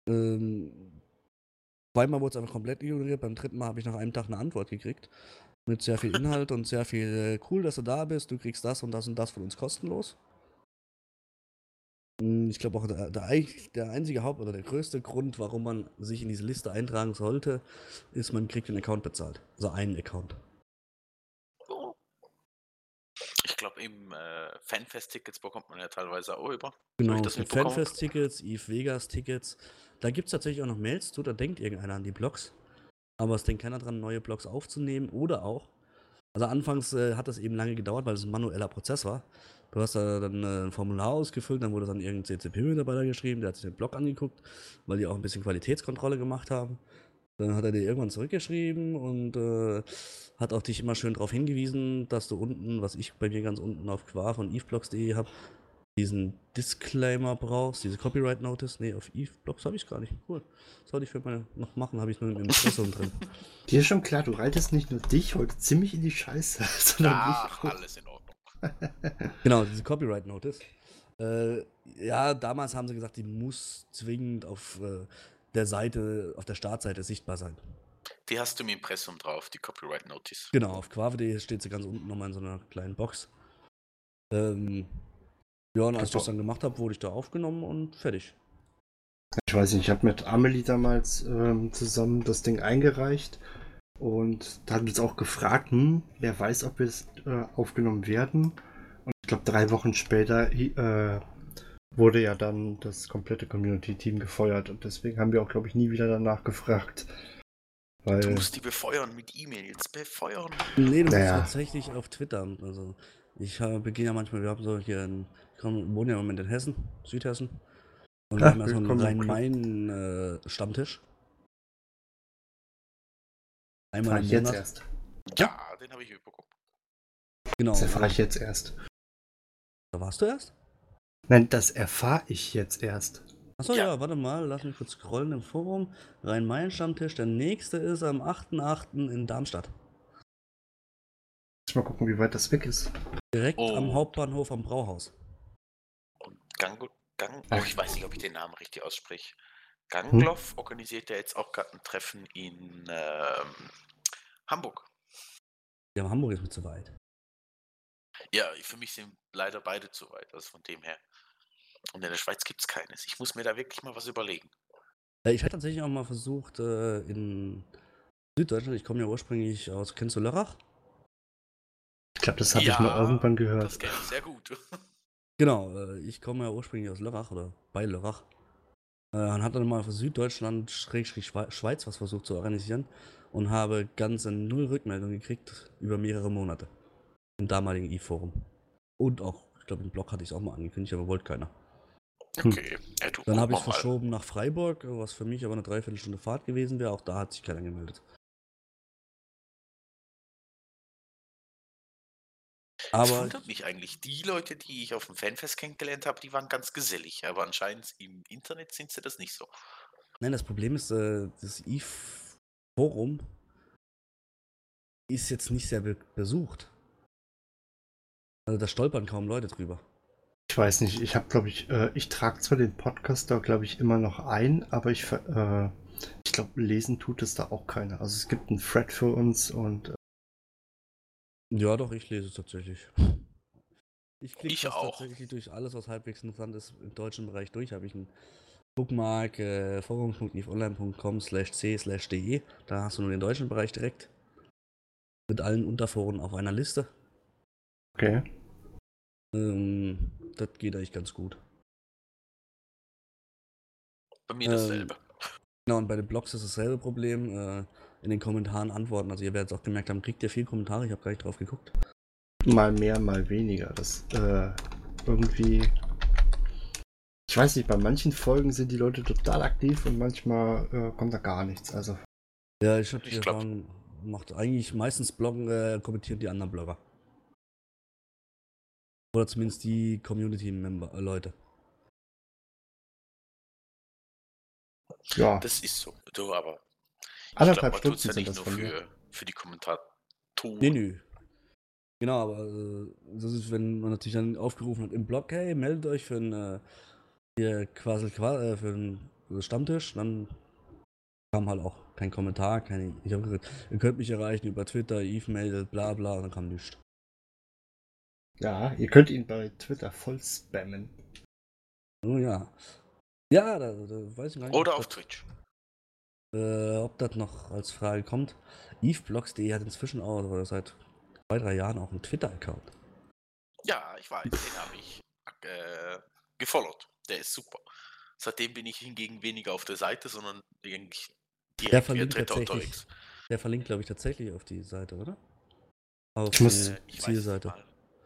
Ähm, zweimal wurde es einfach komplett ignoriert. Beim dritten Mal habe ich nach einem Tag eine Antwort gekriegt. Mit sehr viel Inhalt und sehr viel äh, cool, dass du da bist. Du kriegst das und das und das von uns kostenlos. Mm, Ich glaube auch der, der einzige Haupt- oder der größte Grund, warum man sich in diese Liste eintragen sollte, ist, man kriegt den Account bezahlt. Also einen Account. Oh. Ich glaube, im äh, Fanfest-Tickets bekommt man ja teilweise auch über. Genau, es? Fanfest-Tickets, Eve Vegas-Tickets. Da gibt es tatsächlich auch noch Mails zu, da denkt irgendeiner an die Blogs. Aber es denkt keiner dran, neue Blogs aufzunehmen oder auch. Also anfangs äh, hat das eben lange gedauert, weil es ein manueller Prozess war. Du hast da dann äh, ein Formular ausgefüllt, dann wurde dann irgendein CCP-Mitarbeiter geschrieben, der hat sich den Blog angeguckt, weil die auch ein bisschen Qualitätskontrolle gemacht haben. Dann hat er dir irgendwann zurückgeschrieben und äh, hat auch dich immer schön darauf hingewiesen, dass du unten, was ich bei mir ganz unten auf qua von eveblogs.de habe, diesen Disclaimer brauchst, diese Copyright Notice. Nee, auf eveblogs habe ich es gar nicht. Cool. Sollte ich für meine noch machen, habe ich nur im Impressum drin. <laughs> Dir ist schon klar, du reitest nicht nur dich heute ziemlich in die Scheiße, <laughs> sondern Ach, mich. alles in Ordnung. <laughs> Genau, diese Copyright Notice. Äh, ja, damals haben sie gesagt, die muss zwingend auf äh, der Seite, auf der Startseite sichtbar sein. Die hast du im Impressum drauf, die Copyright Notice. Genau, auf quave.de steht sie ganz unten nochmal in so einer kleinen Box. Ähm, ja, und als ich das dann gemacht habe, wurde ich da aufgenommen und fertig. Ich weiß nicht, ich habe mit Amelie damals ähm, zusammen das Ding eingereicht und da hat uns auch gefragt, hm, wer weiß, ob wir es äh, aufgenommen werden. Und ich glaube, drei Wochen später äh, wurde ja dann das komplette Community-Team gefeuert und deswegen haben wir auch, glaube ich, nie wieder danach gefragt. Du Weil, musst die befeuern mit E-Mails. Befeuern. Nee, du Naja. bist tatsächlich auf Twitter. Also, ich äh, beginne ja manchmal, wir haben so hier in, ich wohne ja im Moment in Hessen, Südhessen. Und wir haben ja so einen. Rhein-Main-Stammtisch. Einmal erfahre im ich jetzt Monat. erst. Ja, den habe ich mitbekommen. Genau. Das erfahre ich jetzt erst. Da warst du erst? Nein, das erfahre ich jetzt erst. Achso, ja. Ja. warte mal, lass mich kurz scrollen im Forum. Rhein-Main-Stammtisch, der nächste ist am 8.8. in Darmstadt. Muss mal gucken, wie weit das weg ist. Direkt Oh. am Hauptbahnhof am Brauhaus. Und ganz gut, Gang, oh, ich weiß nicht, ob ich den Namen richtig ausspreche. Gangloff hm? organisiert ja jetzt auch gerade ein Treffen in ähm, Hamburg. Ja, Hamburg ist mir zu weit. Ja, für mich sind leider beide zu weit, also von dem her. Und in der Schweiz gibt es keines. Ich muss mir da wirklich mal was überlegen. Ich hatte tatsächlich auch mal versucht, äh, in Süddeutschland, ich komme ja ursprünglich aus, kennst du Lörrach? Ich glaube, das habe ja, ich mal irgendwann gehört. Das kenne ich sehr gut. <laughs> genau, äh, ich komme ja ursprünglich aus Lörrach oder bei Lörrach. Äh, und hat dann mal für Süddeutschland, Schrägstrich Schweiz, was versucht zu organisieren und habe ganze null Rückmeldungen gekriegt über mehrere Monate. Im damaligen E-Forum. Und auch, ich glaube, im Blog hatte ich es auch mal angekündigt, aber wollte keiner. Okay. Ja, dann habe ich verschoben nach Freiburg, was für mich aber eine Dreiviertelstunde Fahrt gewesen wäre. Auch da hat sich keiner gemeldet. Aber das wundert mich eigentlich. Die Leute, die ich auf dem Fanfest kennengelernt habe, die waren ganz gesellig. Aber anscheinend im Internet sind sie das nicht so. Nein, das Problem ist, äh, das Eve-Forum ist jetzt nicht sehr besucht. Also da stolpern kaum Leute drüber. Ich weiß nicht, ich habe, glaube ich, äh, ich trage zwar den Podcast da, glaube ich, immer noch ein, aber ich, äh, ich glaube, lesen tut es da auch keiner. Also es gibt einen Thread für uns und. Äh ja, doch, ich lese es tatsächlich. Ich klicke ich auch. tatsächlich durch alles, was halbwegs interessant ist im deutschen Bereich durch. Habe ich einen Bookmark äh, forum.niveonline.com slash c slash de. Da hast du nur den deutschen Bereich direkt. Mit allen Unterforen auf einer Liste. Okay. Ähm, das geht eigentlich ganz gut. Bei mir dasselbe. Ähm, genau, und bei den Blogs ist dasselbe Problem. Äh, in den Kommentaren antworten. Also ihr werdet es auch gemerkt haben, kriegt ihr viel Kommentare, ich habe gar nicht drauf geguckt. Mal mehr, mal weniger. Das äh, irgendwie. Ich weiß nicht, bei manchen Folgen sind die Leute total aktiv und manchmal äh, kommt da gar nichts. Also. Ja, ich habe die Erfahrung, macht eigentlich meistens Bloggen, äh, kommentieren die anderen Blogger. Oder zumindest die Community-Member-Leute. Ja. Das ist so. Du, aber Anderthalb Stunden ja sind das nur für, für die Kommentatoren. Nee, nö. Genau, aber äh, das ist, wenn man natürlich dann aufgerufen hat im Blog, hey, meldet euch für ein äh, hier Quasel äh, für einen Stammtisch, dann kam halt auch kein Kommentar, keine. Ich habe gesagt, ihr könnt mich erreichen über Twitter, Eve meldet, bla bla, und dann kam nichts. Ja, ihr könnt ihn bei Twitter voll spammen. Oh ja. Ja, da, da weiß ich gar nicht. Oder auf Twitch. Äh, ob das noch als Frage kommt. EveBlogs.de hat inzwischen auch oder seit zwei, drei Jahren auch einen Twitter-Account. Ja, ich weiß, den habe ich äh, gefollowt. Der ist super. Seitdem bin ich hingegen weniger auf der Seite, sondern eigentlich direkt der verlinkt Twitter unterwegs. Der verlinkt, glaube ich, tatsächlich auf die Seite, oder? Auf ich muss, die Zielseite.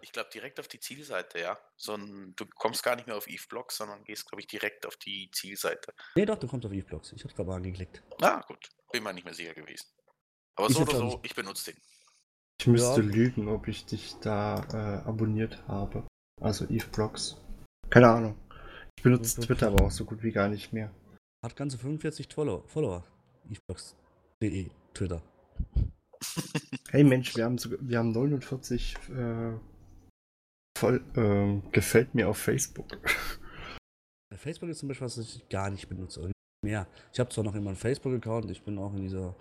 Ich glaube direkt auf die Zielseite, ja. So ein, du kommst gar nicht mehr auf EveBlogs, sondern gehst, glaube ich, direkt auf die Zielseite. Nee, doch, du kommst auf EveBlogs. Ich habe gerade angeklickt. Ah, gut. Bin mir nicht mehr sicher gewesen. Aber ich so oder so, ich benutze den. Ich müsste ja. lügen, ob ich dich da äh, abonniert habe. Also EveBlogs. Keine Ahnung. Ich benutze Twitter aber auch so gut wie gar nicht mehr. Hat ganze 45 Follower. Follower. EveBlogs.de, Twitter. <laughs> <laughs> hey Mensch, wir haben, sogar, wir haben 49 äh, voll ähm, gefällt mir auf Facebook. Facebook ist zum Beispiel was, ich gar nicht benutze. Mehr. Ich habe zwar noch immer einen Facebook-Account, ich bin auch in dieser.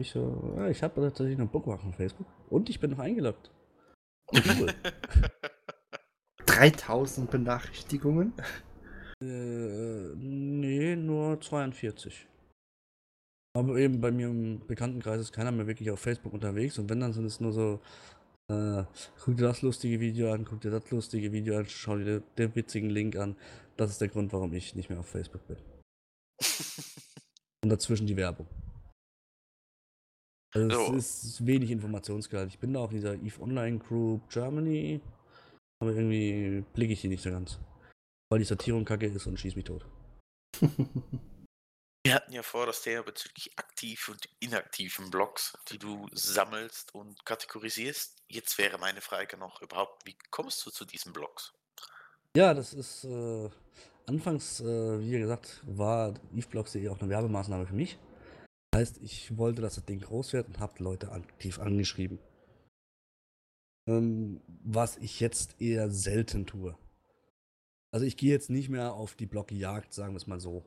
Ich, äh, ich habe tatsächlich einen Bookmark auf Facebook und ich bin noch eingeloggt. Cool. 3000 <laughs> Benachrichtigungen? Äh, nee, nur 42. Aber eben bei mir im Bekanntenkreis ist keiner mehr wirklich auf Facebook unterwegs und wenn, dann sind es nur so äh, guck dir das lustige Video an, guck dir das lustige Video an, schau dir den witzigen Link an. Das ist der Grund, warum ich nicht mehr auf Facebook bin. <laughs> Und dazwischen die Werbung. Also es ist wenig Informationsgehalt. Ich bin da auch in dieser EVE Online Group Germany, aber irgendwie blicke ich die nicht so ganz. Weil die Sortierung kacke ist und schieß mich tot. <laughs> Wir hatten ja vor das Thema bezüglich aktiv und inaktiven Blogs, die du sammelst und kategorisierst. Jetzt wäre meine Frage noch überhaupt, wie kommst du zu diesen Blogs? Ja, das ist äh, anfangs, äh, wie gesagt, war EveBlogs.de auch eine Werbemaßnahme für mich. Das heißt, ich wollte, dass das Ding groß wird und habe Leute aktiv angeschrieben. Ähm, was ich jetzt eher selten tue. Also ich gehe jetzt nicht mehr auf die Blockjagd, sagen wir es mal so.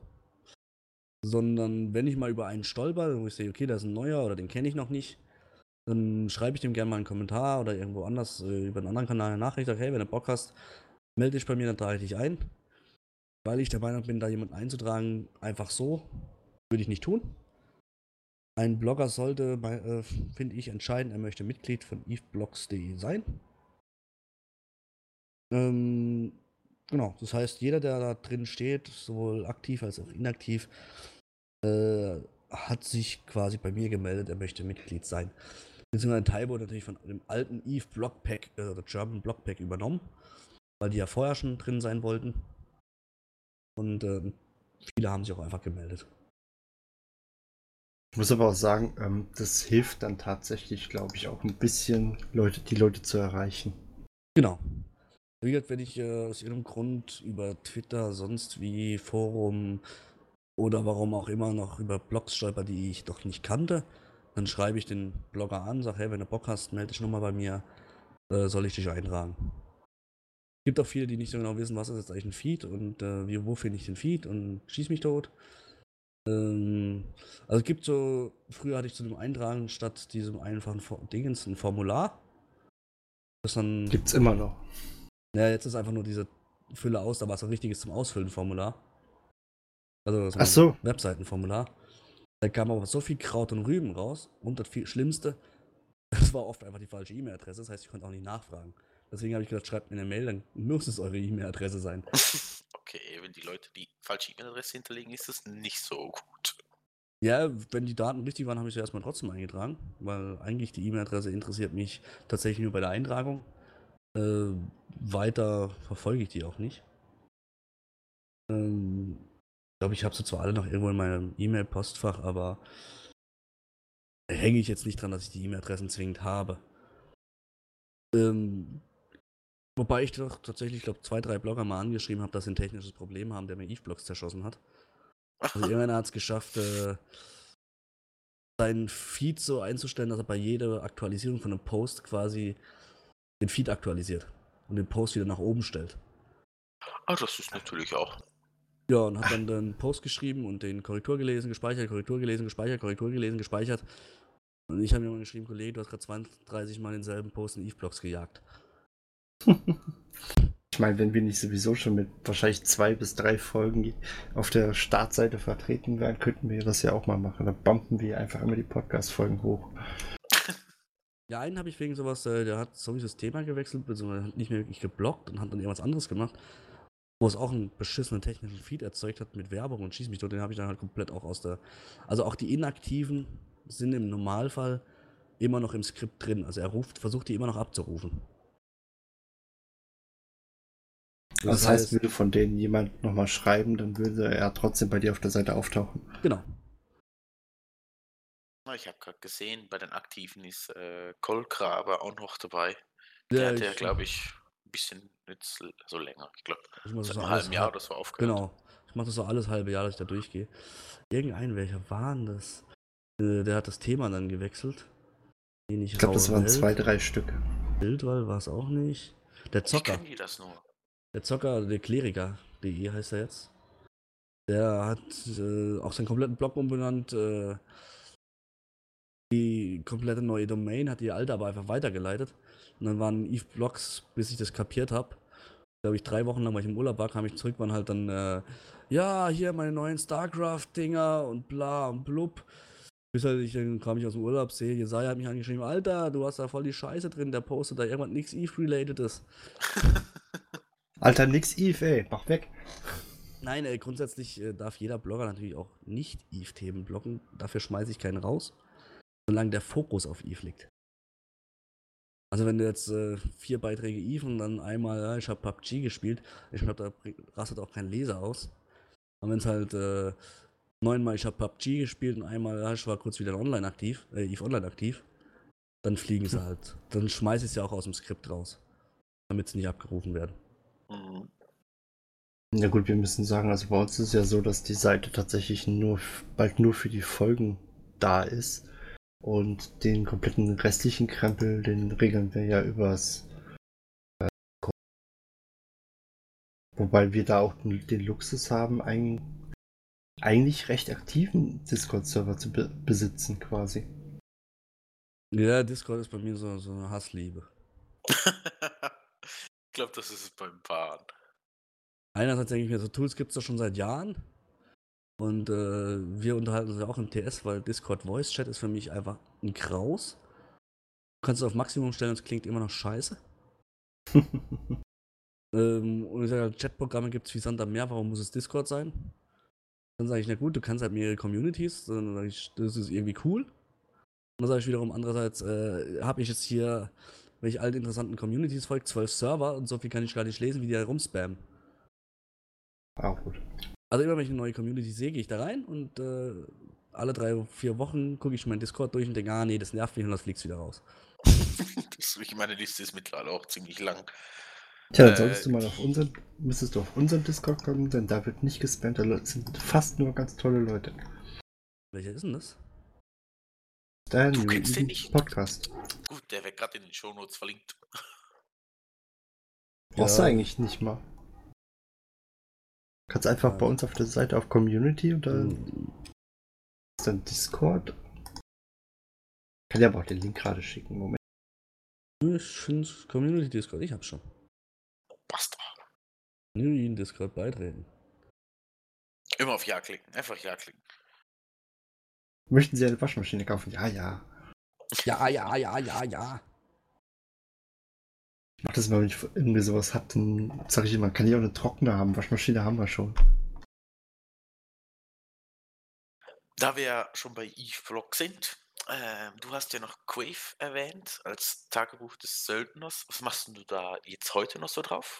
Sondern wenn ich mal über einen stolper, wo ich sehe, okay, da ist ein neuer oder den kenne ich noch nicht, dann schreibe ich dem gerne mal einen Kommentar oder irgendwo anders äh, über einen anderen Kanal eine Nachricht, sage, hey, wenn du Bock hast, melde dich bei mir, dann trage ich dich ein. Weil ich der Meinung bin, da jemanden einzutragen, einfach so, würde ich nicht tun. Ein Blogger sollte, äh, finde ich, entscheiden, er möchte Mitglied von eveblogs.de sein. Ähm, genau, das heißt, jeder, der da drin steht, sowohl aktiv als auch inaktiv, äh, hat sich quasi bei mir gemeldet, er möchte Mitglied sein. Beziehungsweise Taibo natürlich von dem alten Eve Blockpack, äh, oder German Blockpack übernommen, weil die ja vorher schon drin sein wollten. Und äh, viele haben sich auch einfach gemeldet. Ich muss aber auch sagen, ähm, das hilft dann tatsächlich, glaube ich, auch ein bisschen Leute, die Leute zu erreichen. Genau. Wie gesagt, wenn ich äh, aus irgendeinem Grund über Twitter, sonst wie Forum oder warum auch immer noch über Blogs stolper, die ich doch nicht kannte, dann schreibe ich den Blogger an, sage, hey, wenn du Bock hast, melde dich nochmal bei mir, äh, soll ich dich eintragen. Es gibt auch viele, die nicht so genau wissen, was ist jetzt eigentlich ein Feed und äh, wie, wo finde ich den Feed und schieß mich tot. Ähm, also es gibt so, früher hatte ich zu dem Eintragen statt diesem einfachen Dingens ein Formular. Das dann. Gibt's immer noch. Ja, jetzt ist einfach nur diese Fülle aus, da war es ein richtiges zum Ausfüllen Formular. Also so ein so. Webseitenformular. Da kam aber so viel Kraut und Rüben raus und das viel Schlimmste, <laughs> das war oft einfach die falsche E-Mail-Adresse, das heißt, ich konnte auch nicht nachfragen. Deswegen habe ich gesagt, schreibt mir eine Mail, dann <laughs> muss es eure E-Mail-Adresse sein. <laughs> Okay, wenn die Leute die falsche E-Mail-Adresse hinterlegen, ist das nicht so gut. Ja, wenn die Daten richtig waren, habe ich sie erstmal trotzdem eingetragen, weil eigentlich die E-Mail-Adresse interessiert mich tatsächlich nur bei der Eintragung. Äh, weiter verfolge ich die auch nicht. Ähm, glaube, ich habe sie zwar alle noch irgendwo in meinem E-Mail-Postfach, aber hänge ich jetzt nicht dran, dass ich die E-Mail-Adressen zwingend habe. Ähm, wobei ich doch tatsächlich, glaube zwei, drei Blogger mal angeschrieben habe, dass sie ein technisches Problem haben, der mir Eve-Blogs zerschossen hat. Also <laughs> irgendeiner hat es geschafft, äh, seinen Feed so einzustellen, dass er bei jeder Aktualisierung von einem Post quasi den Feed aktualisiert und den Post wieder nach oben stellt. Ah, das ist natürlich auch. Ja, und hat dann den Post geschrieben und den Korrektur gelesen, gespeichert, Korrektur gelesen, gespeichert, Korrektur gelesen, gespeichert. Und ich habe mir mal geschrieben, Kollege, du hast gerade 20, 30 Mal denselben Post in Eve-Blocks gejagt. <laughs> Ich meine, wenn wir nicht sowieso schon mit wahrscheinlich zwei bis drei Folgen auf der Startseite vertreten wären, könnten wir das ja auch mal machen. Dann bumpen wir einfach immer die Podcast-Folgen hoch. <laughs> Ja, einen habe ich wegen sowas, äh, der hat sowieso das Thema gewechselt, beziehungsweise hat nicht mehr wirklich geblockt und hat dann irgendwas anderes gemacht, wo es auch einen beschissenen technischen Feed erzeugt hat mit Werbung und schieß mich tot, den habe ich dann halt komplett auch aus der. Also auch die Inaktiven sind im Normalfall immer noch im Skript drin. Also er ruft, versucht die immer noch abzurufen. Das, das heißt, heißt, würde von denen jemand nochmal schreiben, dann würde er trotzdem bei dir auf der Seite auftauchen. Genau. Ich habe gerade gesehen, bei den Aktiven ist äh, Kolkraber auch noch dabei. Der ja, hat ja, glaube ich, bisschen jetzt so länger. Ich glaube, seit einem halben Jahr oder so aufgehört. Genau. Ich mache das so alles halbe Jahr, dass ich da durchgehe. Irgendein, welcher war denn das? Äh, der hat das Thema dann gewechselt. ich glaube, das waren Welt. zwei, drei Stücke. Bildwall war es auch nicht. Der Zocker. Ich die das nur. Der Zocker, der Kleriker.de heißt er jetzt. Der hat äh, auch seinen kompletten Blog umbenannt. Äh, die komplette neue Domain, hat die alte aber einfach weitergeleitet. Und dann waren Eve Blogs, bis ich das kapiert habe. Glaube ich, drei Wochen lang, weil ich im Urlaub war, kam ich zurück, waren halt dann, äh, ja, hier meine neuen StarCraft-Dinger und bla und blub. Bis halt ich, dann kam ich aus dem Urlaub, sehe, Jesaja hat mich angeschrieben, Alter, du hast da voll die Scheiße drin, der postet da irgendwas nichts Eve-relatedes. <laughs> Alter, nix Eve, ey, mach weg. Nein, äh, grundsätzlich äh, darf jeder Blogger natürlich auch nicht Eve-Themen blocken. Dafür schmeiße ich keinen raus solange der Fokus auf Eve liegt. Also wenn du jetzt äh, vier Beiträge Eve und dann einmal, ja, ich habe PUBG gespielt, ich glaube, da rastet auch kein Leser aus. Und wenn es halt äh, neunmal, ich habe PUBG gespielt und einmal, ja, ich war kurz wieder online aktiv, äh, Eve online aktiv, dann fliegen sie halt. Dann schmeiße ich sie auch aus dem Skript raus, damit sie nicht abgerufen werden. Mhm. Ja gut, wir müssen sagen, also bei uns ist es ja so, dass die Seite tatsächlich nur bald nur für die Folgen da ist. Und den kompletten restlichen Krempel, den regeln wir ja übers. Äh, Wobei wir da auch den, den Luxus haben, einen eigentlich recht aktiven Discord-Server zu be besitzen, quasi. Ja, Discord ist bei mir so, so eine Hassliebe. <laughs> ich glaube, das ist es beim Paaren. Einerseits denke ich mir, so Tools gibt es doch schon seit Jahren. Und äh, wir unterhalten uns ja auch im TS, weil Discord Voice Chat ist für mich einfach ein Kraus. Du kannst es auf Maximum stellen und es klingt immer noch scheiße. <laughs> ähm, und ich sage, Chatprogramme gibt es wie Sand am Meer, warum muss es Discord sein? Dann sage ich, na gut, du kannst halt mehrere Communities, dann sage ich, das ist irgendwie cool. Und dann sage ich wiederum, andererseits äh, habe ich jetzt hier, wenn ich allen interessanten Communities folge, zwölf Server und so viel kann ich gar nicht lesen, wie die da rumspammen. Auch gut. Also immer wenn ich eine neue Community sehe, gehe ich da rein und äh, alle drei, vier Wochen gucke ich meinen Discord durch und denke, ah nee, das nervt mich und das fliegt wieder raus. das, ich meine Liste ist mittlerweile auch ziemlich lang. Tja, dann äh, solltest du mal auf unseren, müsstest du auf unseren Discord kommen, denn da wird nicht gespammt, da sind fast nur ganz tolle Leute. Welcher ist denn das? Der du kennst den nicht? Podcast. Gut, der wird gerade in den Shownotes verlinkt. Brauchst ja. du eigentlich nicht mal. Kannst einfach bei uns auf der Seite auf Community und dann mhm. ist dann Discord. Kann ja aber auch den Link gerade schicken. Moment. Ich finde Community Discord, ich hab's schon. Bastard. New in Discord beitreten. Immer auf Ja klicken, einfach Ja klicken. Möchten Sie eine Waschmaschine kaufen? Ja, ja. Ja, ja, ja, ja, ja. Ich mach das mal, wenn ich irgendwie sowas hab, dann sag ich immer, kann ich auch eine trockene haben. Waschmaschine haben wir schon. Da wir ja schon bei Eve-Vlog sind, äh, du hast ja noch Quave erwähnt als Tagebuch des Söldners. Was machst du da jetzt heute noch so drauf?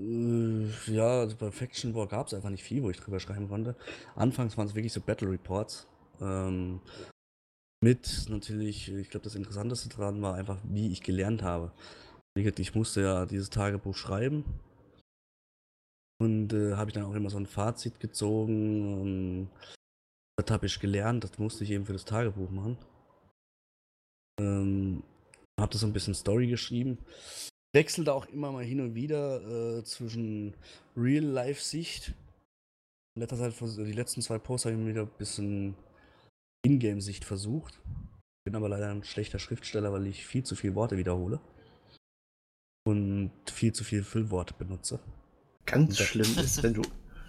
Äh, ja, also bei Faction War gab es einfach nicht viel, wo ich drüber schreiben konnte. Anfangs waren es wirklich so Battle Reports. Ähm, mit natürlich, ich glaube, das Interessanteste daran war einfach, wie ich gelernt habe. Ich musste ja dieses Tagebuch schreiben. Und äh, habe ich dann auch immer so ein Fazit gezogen. Und das habe ich gelernt, das musste ich eben für das Tagebuch machen. Ähm, habe das so ein bisschen Story geschrieben. Wechselte auch immer mal hin und wieder äh, zwischen Real-Life-Sicht. Die letzten zwei Posts habe ich mir wieder ein bisschen Ingame-Sicht versucht. Bin aber leider ein schlechter Schriftsteller, weil ich viel zu viele Worte wiederhole und viel zu viel Füllworte benutze. Ganz schlimm <laughs> ist, wenn du,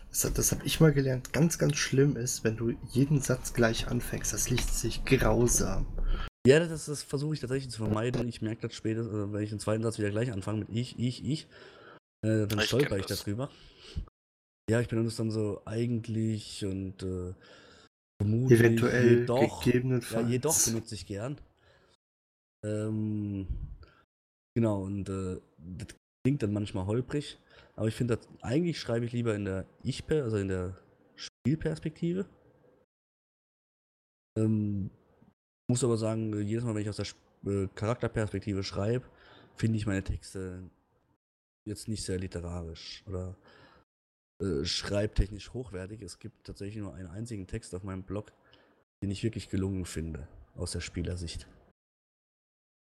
das, das habe ich mal gelernt, ganz, ganz schlimm ist, wenn du jeden Satz gleich anfängst. Das liest sich grausam. Ja, das, das versuche ich tatsächlich zu vermeiden. Ich merke das später, also wenn ich den zweiten Satz wieder gleich anfange mit ich, ich, ich, äh, dann ich stolper ich darüber. Ja, ich benutze dann so eigentlich und äh, vermutlich eventuell jedoch, gegebenenfalls. Ja, jedoch benutze ich gern. Ähm, Genau, und äh, das klingt dann manchmal holprig, aber ich finde, eigentlich schreibe ich lieber in der ich also in der Spielperspektive. Ähm, muss aber sagen, jedes Mal, wenn ich aus der äh, Charakterperspektive schreibe, finde ich meine Texte jetzt nicht sehr literarisch oder äh, schreibtechnisch hochwertig. Es gibt tatsächlich nur einen einzigen Text auf meinem Blog, den ich wirklich gelungen finde, aus der Spielersicht.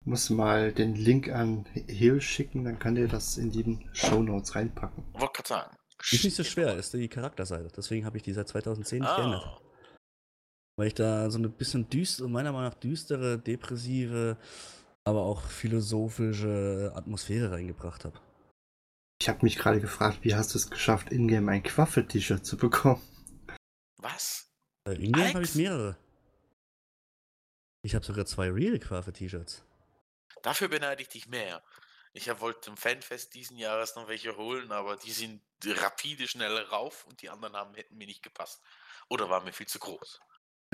Muss mal den Link an Hill schicken, dann kann der das in die Show Notes reinpacken. Wollte gerade sagen. Ist nicht so schwer, ist die Charakterseite. Deswegen habe ich die seit 2010 nicht ah. geändert. Weil ich da so eine bisschen düstere, meiner Meinung nach düstere, depressive, aber auch philosophische Atmosphäre reingebracht habe. Ich habe mich gerade gefragt, wie hast du es geschafft, Ingame ein Quaffel-T-Shirt zu bekommen? Was? Äh, Ingame habe ich mehrere. Ich habe sogar zwei Real Quaffel-T-Shirts. Dafür beneide ich dich mehr. Ich wollte im Fanfest diesen Jahres noch welche holen, aber die sind rapide schnell rauf und die anderen haben, hätten mir nicht gepasst. Oder waren mir viel zu groß.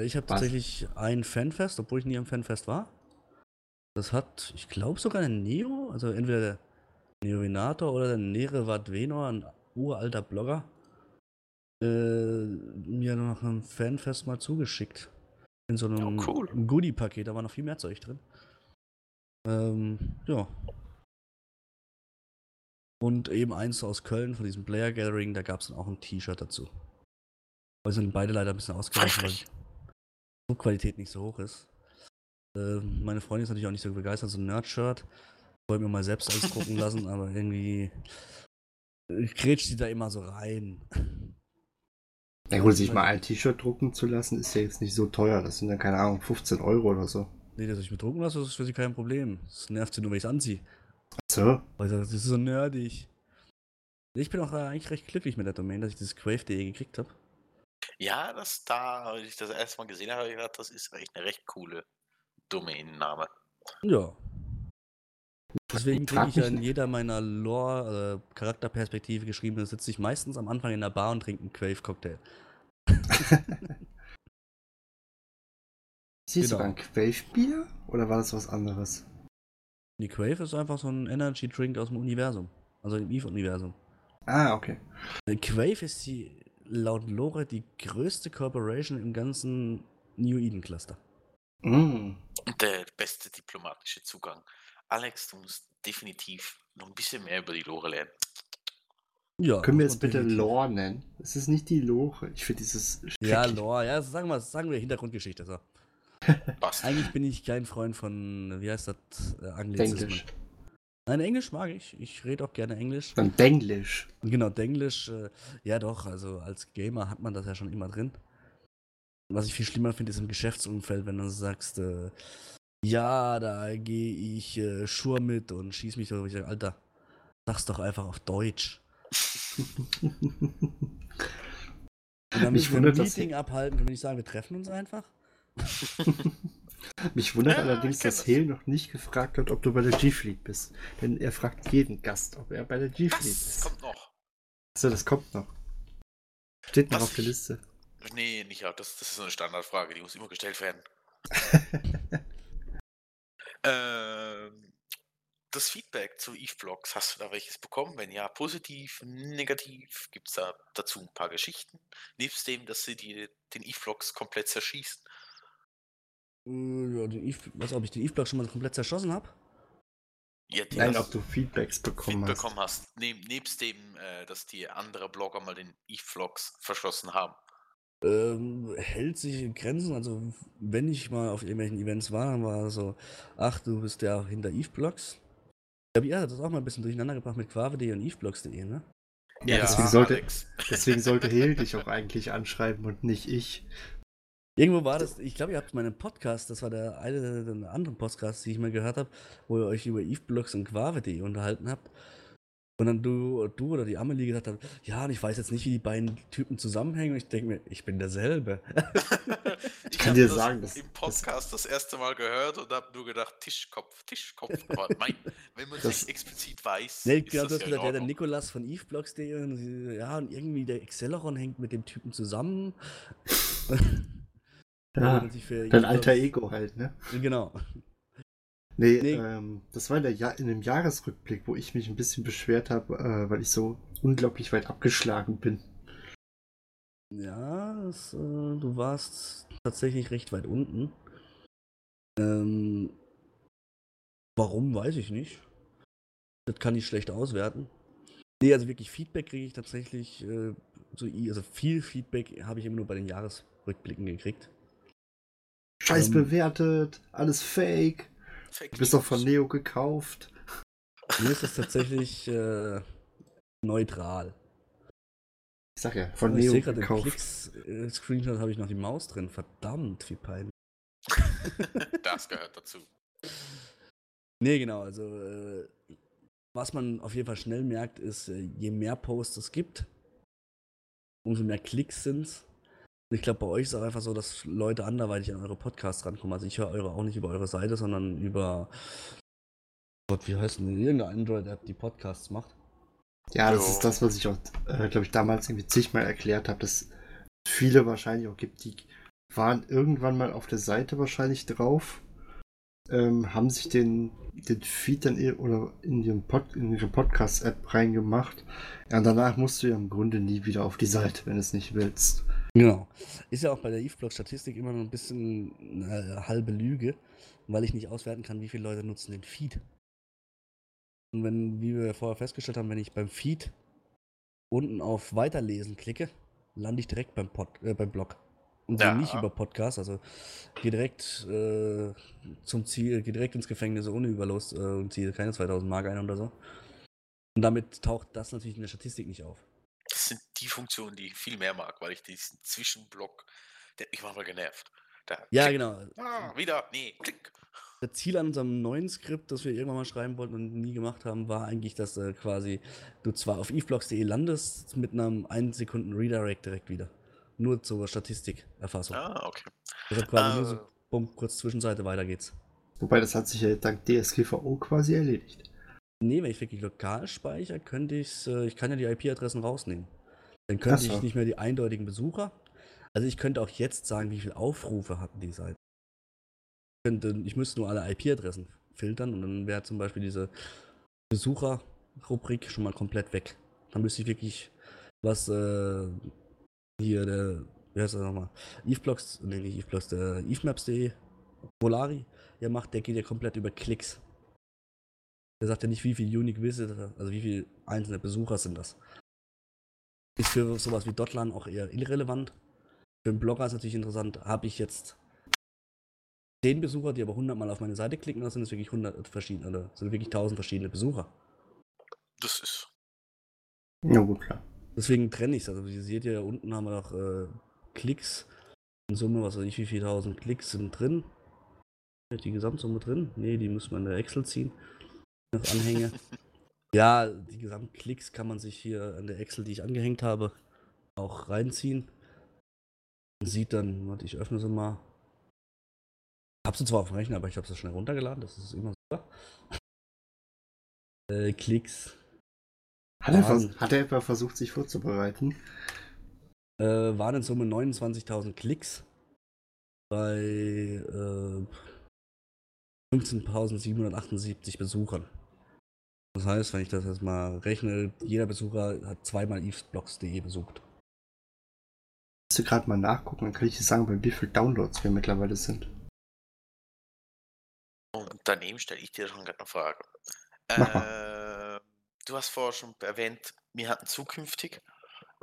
Ich habe tatsächlich ein Fanfest, obwohl ich nie am Fanfest war. Das hat, ich glaube sogar der Neo, also entweder der Neovinator oder der Nerevat Venor, ein uralter Blogger, äh, mir noch ein Fanfest mal zugeschickt. In so einem oh, cool. Goodie-Paket, da war noch viel mehr Zeug drin. Ähm, ja. Und eben eins aus Köln von diesem Player Gathering, da gab es dann auch ein T-Shirt dazu. Aber sind beide leider ein bisschen ausgereicht, weil die Druckqualität nicht so hoch ist. Äh, meine Freundin ist natürlich auch nicht so begeistert, so ein Nerd-Shirt. Wollte mir mal selbst ausdrucken lassen, <laughs> aber irgendwie grätscht die da immer so rein. Ja gut, sich mal ein T-Shirt drucken zu lassen, ist ja jetzt nicht so teuer. Das sind dann, keine Ahnung, 15 Euro oder so. Nee, dass ich mir drucken lasse, das ist für sie kein Problem. Das nervt sie nur, wenn ich es anziehe. So. Weil sie sagt, das ist so nerdig. Ich bin auch äh, eigentlich recht glücklich mit der Domain, dass ich dieses Crave.de gekriegt habe. Ja, das da, als ich das erste Mal gesehen habe, habe ich gedacht, das ist echt eine recht coole Domainname. Ja. Deswegen kriege ich ja in jeder meiner Lore, äh, Charakterperspektive geschrieben, da sitze ich meistens am Anfang in der Bar und trinke einen Crave-Cocktail. <laughs> Ist das Genau. sogar ein Quellbier oder war das was anderes? Die Crave ist einfach so ein Energy-Drink aus dem Universum. Also im Eve-Universum. Ah, okay. Äh, Crave ist die, laut Lore die größte Corporation im ganzen New Eden Cluster. Mm. Und der beste diplomatische Zugang. Alex, du musst definitiv noch ein bisschen mehr über die Lore lernen. Ja. Können wir man bitte definitiv- Lore nennen? Es ist nicht die Lore. Ich finde dieses. Ja. Lore, ja, sagen wir, sagen wir Hintergrundgeschichte. So. <laughs> Passt. Eigentlich bin ich kein Freund von, wie heißt das, äh, Anglizismen. Denglisch. Nein, Englisch mag ich. Ich rede auch gerne Englisch. Dann Denglisch. Und Genau, Denglisch, äh, ja doch, also als Gamer hat man das ja schon immer drin. Was ich viel schlimmer finde, ist im Geschäftsumfeld, wenn du sagst, äh, ja, da gehe ich äh, Schur mit und schieß mich so. Ich sage, Alter, sag's doch einfach auf Deutsch. <laughs> Und dann Mich müssen wir ein wundert Meeting abhalten, können wir nicht sagen, wir treffen uns einfach? <laughs> Mich wundert Ja, allerdings, ich kenn dass das. Hale noch nicht gefragt hat, ob du bei der G-Fleet bist. Denn er fragt jeden Gast, ob er bei der G-Fleet Das ist. kommt noch. So, das kommt noch. Steht noch auf der Liste. Nee, nicht das, das ist so eine Standardfrage, die muss immer gestellt werden. <laughs> ähm, das Feedback zu Eve-Blogs, hast du da welches bekommen? Wenn ja, positiv, negativ? Gibt es da dazu ein paar Geschichten? Nebst dem, dass sie die, den Eve-Blogs komplett zerschießen? Äh, Ja, den Eve, was, ob ich den Eve-Block schon mal komplett zerschossen habe? Ja, die Nein, ob du Feedbacks bekommen hast. mitbekommen hast. Neb, nebst dem, äh, dass die andere Blogger mal den Eve-Vlogs verschossen haben. Ähm, hält sich in Grenzen. Also, wenn ich mal auf irgendwelchen Events war, dann war so, ach, du bist der hinter Eve-Blogs. Ich glaube, ihr hattet das auch mal ein bisschen durcheinander gebracht mit quave.de und eveblogs.de, ne? Ja, deswegen sollte, Alex. deswegen sollte <laughs> Hale dich auch eigentlich anschreiben und nicht ich. Irgendwo war das, ich glaube, ihr habt meinen Podcast, das war der eine der anderen Podcasts, die ich mal gehört habe, wo ihr euch über eveblogs und quave.de unterhalten habt. Und dann du, du oder die Amelie gesagt habt, ja, und ich weiß jetzt nicht, wie die beiden Typen zusammenhängen. Und ich denke mir, ich bin derselbe. <laughs> Ich kann dir das sagen, das- im Podcast das, erste Mal gehört und habe nur gedacht, Tischkopf, Tischkopf. Aber mein, wenn man Das- sich explizit weiß, Nee, ist genau, das du hast ja in gesagt, ja, der. Nikolas von eveblogs.de und sie, ja, und irgendwie der Acceleron hängt mit dem Typen zusammen. Ja, sich für dein alter Ego halt, ne? Genau. Nee, Nee. Ähm, das war in, der ja in dem Jahresrückblick, wo ich mich ein bisschen beschwert habe, äh, weil ich so unglaublich weit abgeschlagen bin. Ja, das, äh, du warst tatsächlich recht weit unten. Ähm, warum, weiß ich nicht. Das kann ich schlecht auswerten. Nee, also wirklich Feedback kriege ich tatsächlich, äh, so, also viel Feedback habe ich immer nur bei den Jahresrückblicken gekriegt. Scheiß Ähm. bewertet, alles fake. Fake Du bist doch von. Neo gekauft. Mir ist das tatsächlich äh, neutral. Ich sag ja, von ich Neo sehe gerade im gekauft. Klicks-Screenshot habe ich noch die Maus drin. Verdammt, wie peinlich. <laughs> Das gehört dazu. Nee, genau, also äh, was man auf jeden Fall schnell merkt, ist, äh, je mehr Posts es gibt, umso mehr Klicks sind's. Ich glaube, bei euch ist es auch einfach so, dass Leute anderweitig an eure Podcasts rankommen. Also ich höre eure auch nicht über eure Seite, sondern über Gott, wie heißt denn die? irgendeine Android-App, die Podcasts macht. Ja, das ist das, was ich auch, äh, glaube ich, damals irgendwie zigmal erklärt habe, dass es viele wahrscheinlich auch gibt, die waren irgendwann mal auf der Seite wahrscheinlich drauf, ähm, haben sich den, den Feed dann ihr- oder in, ihren Pod, in ihre Podcast-App reingemacht. Ja, und danach musst du ja im Grunde nie wieder auf die Seite, wenn du es nicht willst. Genau. Ist ja auch bei der Eve-Blog-Statistik immer noch ein bisschen eine halbe Lüge, weil ich nicht auswerten kann, wie viele Leute nutzen den Feed. Und wenn, wie wir vorher festgestellt haben, wenn ich beim Feed unten auf Weiterlesen klicke, lande ich direkt beim, Pod, äh, beim Blog. Und Ja. nicht über Podcast, also geh direkt äh, zum Ziel, geh direkt ins Gefängnis ohne Überlust äh, und ziehe keine 2000 Mark ein oder so. Und damit taucht das natürlich in der Statistik nicht auf. Die Funktionen, die ich viel mehr mag, weil ich diesen Zwischenblock, der hat mich manchmal genervt. Da, Ja, klick, genau. Ah, wieder, nee, klick. Das Ziel an unserem neuen Skript, das wir irgendwann mal schreiben wollten und nie gemacht haben, war eigentlich, dass äh, quasi du zwar auf eveblocks.de landest mit einem 1 Sekunden Redirect direkt wieder. Nur zur Statistikerfassung. Ah, okay. Deshalb quasi nur so, bumm, kurz Zwischenseite, weiter geht's. Wobei das hat sich ja dank DSGVO quasi erledigt. Nee, wenn ich wirklich lokal speichere, könnte ich's, äh, ich kann ja die IP-Adressen rausnehmen. Dann könnte so. ich nicht mehr die eindeutigen Besucher. Also ich könnte auch jetzt sagen, wie viele Aufrufe hatten die Seite. Ich, könnte, ich müsste nur alle IP-Adressen filtern und dann wäre zum Beispiel diese Besucher-Rubrik schon mal komplett weg. Dann müsste ich wirklich was äh, hier der, wie heißt das nochmal? Eveblocks, nee, nicht Eveblocks, der Evemaps.de, Volari, ja macht, der geht ja komplett über Klicks. Der sagt ja nicht, wie viel Unique Visitor, also wie viele einzelne Besucher sind das. Ist für sowas wie Dotlan auch eher irrelevant. Für einen Blogger ist natürlich interessant, habe ich jetzt 10 Besucher, die aber 100 Mal auf meine Seite klicken, oder sind es wirklich 100 verschiedene, oder sind wirklich 1000 verschiedene Besucher? Das ist. Ja, gut, klar. Deswegen trenne ich es. Also, ihr seht ja, unten haben wir noch äh, Klicks. In Summe, was weiß ich, wie viele tausend Klicks sind drin. Die Gesamtsumme drin? Nee, die muss man in der Excel ziehen. Noch Anhänge. <laughs> ja, die Gesamtklicks kann man sich hier an der Excel, die ich angehängt habe, auch reinziehen. Man sieht dann, warte, ich öffne sie mal. Ich habe sie zwar auf dem Rechner, aber ich habe sie schnell runtergeladen. Das ist immer super. <laughs> Äh, Klicks. Hat er, Wahnsinn. vers hat er etwa versucht, sich vorzubereiten? Äh, waren in Summe 29.000 Klicks bei äh, 15.778 Besuchern. Das heißt, wenn ich das jetzt mal rechne, jeder Besucher hat zweimal evesblocks.de besucht. Musst du gerade mal nachgucken, dann kann ich dir sagen, bei wie viel Downloads wir mittlerweile sind. Und daneben stelle ich dir schon gerade eine Frage. Mach Äh, du hast vorher schon erwähnt, wir hatten zukünftig.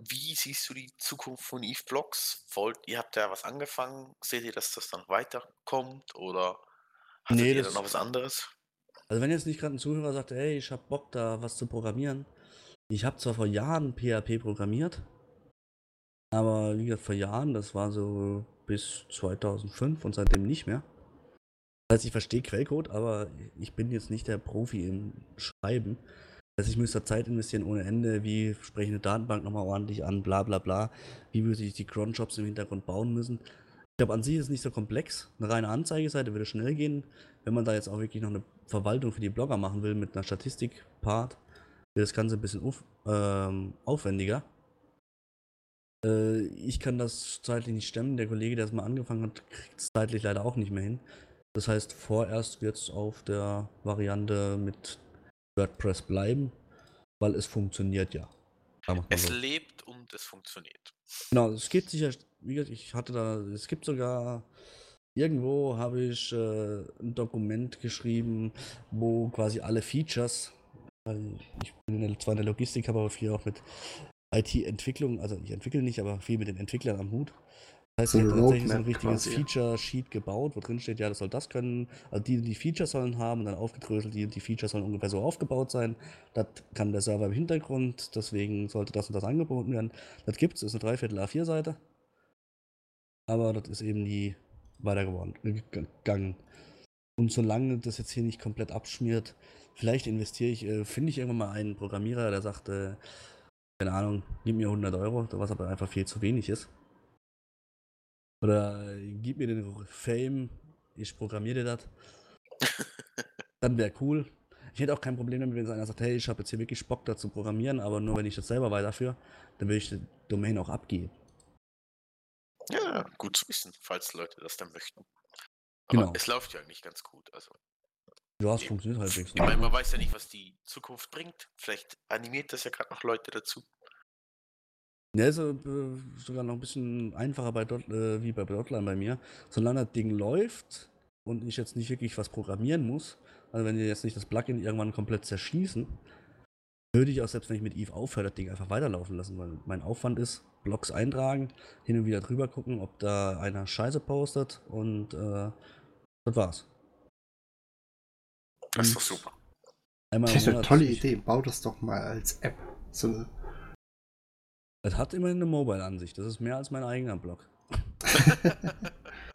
Wie siehst du die Zukunft von Eve Blocks? Wollt, ihr habt ja was angefangen. Seht ihr, dass das dann weiterkommt? Oder hattet Nee, ihr das- dann noch was anderes? Also wenn jetzt nicht gerade ein Zuhörer sagt, hey, ich hab Bock da was zu programmieren. Ich habe zwar vor Jahren PHP programmiert, aber wie gesagt, vor Jahren, das war so bis 2005 und seitdem nicht mehr. Das heißt, ich verstehe Quellcode, aber ich bin jetzt nicht der Profi im Schreiben. Das heißt, ich müsste Zeit investieren ohne Ende, wie spreche ich eine Datenbank nochmal ordentlich an, bla bla bla. Wie würde ich die Cron-Jobs im Hintergrund bauen müssen. Ich glaube, an sich ist es nicht so komplex. Eine reine Anzeigeseite würde schnell gehen. Wenn man da jetzt auch wirklich noch eine Verwaltung für die Blogger machen will mit einer Statistik-Part, wird das Ganze ein bisschen auf, ähm, aufwendiger. Äh, ich kann das zeitlich nicht stemmen. Der Kollege, der es mal angefangen hat, kriegt es zeitlich leider auch nicht mehr hin. Das heißt, vorerst wird es auf der Variante mit WordPress bleiben, weil es funktioniert ja. Es so. lebt und es funktioniert. Genau, es gibt sicher, wie gesagt, ich hatte da, es gibt sogar, irgendwo habe ich äh, ein Dokument geschrieben, wo quasi alle Features, weil ich bin zwar in der Logistik, habe aber viel auch mit IT-Entwicklung, also ich entwickle nicht, aber viel mit den Entwicklern am Hut. Das heißt, ich habe tatsächlich so ein richtiges. Feature-Sheet gebaut, wo drin steht, ja, das soll das können, also die, die Features sollen haben und dann aufgedröselt, die, die Features sollen ungefähr so aufgebaut sein. Das kann der Server im Hintergrund, deswegen sollte das und das angeboten werden. Das gibt es, ist eine Dreiviertel A4-Seite. Aber das ist eben nie weiter geworden, äh, gegangen. Und solange das jetzt hier nicht komplett abschmiert, vielleicht investiere ich, äh, finde ich irgendwann mal einen Programmierer, der sagt, äh, keine Ahnung, gib mir 100 Euro, was aber einfach viel zu wenig ist. Oder äh, gib mir den Fame, ich programmiere dir das. <laughs> Dann wäre cool. Ich hätte auch kein Problem damit, wenn einer sagt, hey, ich habe jetzt hier wirklich Bock dazu programmieren, aber nur wenn ich das selber weiterführe, dann will ich die Domain auch abgeben. Ja, gut zu wissen, falls Leute das dann möchten. Aber Genau. es läuft ja eigentlich ganz gut. Also, Ja, es funktioniert halbwegs. ich meine, man weiß ja nicht, was die Zukunft bringt. Vielleicht animiert das ja gerade noch Leute dazu. Ja, ist äh, sogar noch ein bisschen einfacher bei Dot, äh, wie bei Dotline bei mir. Solange das Ding läuft und ich jetzt nicht wirklich was programmieren muss, also wenn die jetzt nicht das Plugin irgendwann komplett zerschießen, würde ich auch selbst wenn ich mit Eve aufhöre, das Ding einfach weiterlaufen lassen, weil mein Aufwand ist, Blogs eintragen, hin und wieder drüber gucken, ob da einer Scheiße postet und äh, das war's. Das ist doch super. Einmal Das ist eine tolle Idee. Bau das doch mal als App. So eine Es hat immerhin eine Mobile-Ansicht. Das ist mehr als mein eigener Blog. <laughs>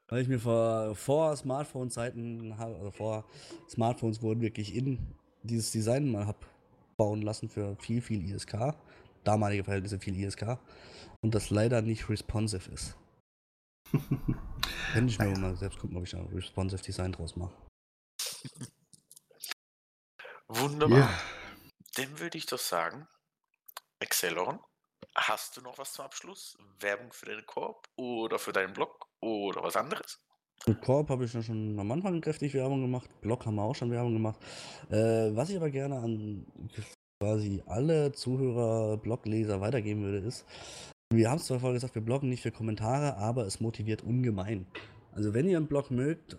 Weil ich mir vor, vor Smartphone-Zeiten, also vor Smartphones wurden wirklich in dieses Design mal hab bauen lassen für viel, viel ISK. Damalige Verhältnisse viel ISK. Und das leider nicht responsive ist. Könnte ich mir Naja. mal selbst gucken, ob ich da ein responsive Design draus mache. Wunderbar. Ja. Dann würde ich doch sagen, Exceloron, hast du noch was zum Abschluss? Werbung für deinen Korb oder für deinen Blog oder was anderes? Mit Korb habe ich ja schon am Anfang kräftig Werbung gemacht. Blog haben wir auch schon Werbung gemacht. Äh, was ich aber gerne an quasi alle Zuhörer, Blogleser weitergeben würde, ist, wir haben es zwar vorher gesagt, wir bloggen nicht für Kommentare, aber es motiviert ungemein. Also wenn ihr einen Blog mögt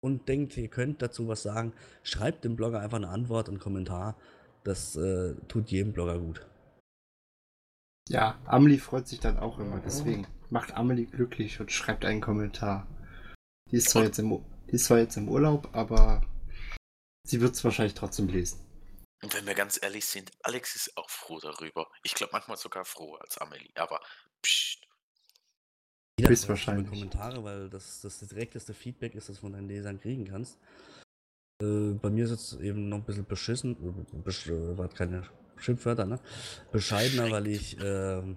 und denkt, ihr könnt dazu was sagen, schreibt dem Blogger einfach eine Antwort, einen Kommentar. Das äh, tut jedem Blogger gut. Ja, Amelie freut sich dann auch immer. Deswegen macht Amelie glücklich und schreibt einen Kommentar. Die ist zwar, jetzt im, die ist zwar jetzt im Urlaub, aber sie wird es wahrscheinlich trotzdem lesen. Und wenn wir ganz ehrlich sind, Alex ist auch froh darüber. Ich glaube manchmal sogar froher als Amelie, aber pst, Jeder Bist wahrscheinlich. Kommentare, weil das das direkteste Feedback ist, das du von deinen Lesern kriegen kannst. Äh, bei mir ist es eben noch ein bisschen beschissen, äh, besch äh, war keine Schimpfwörter, ne? Bescheidener, weil ich ähm,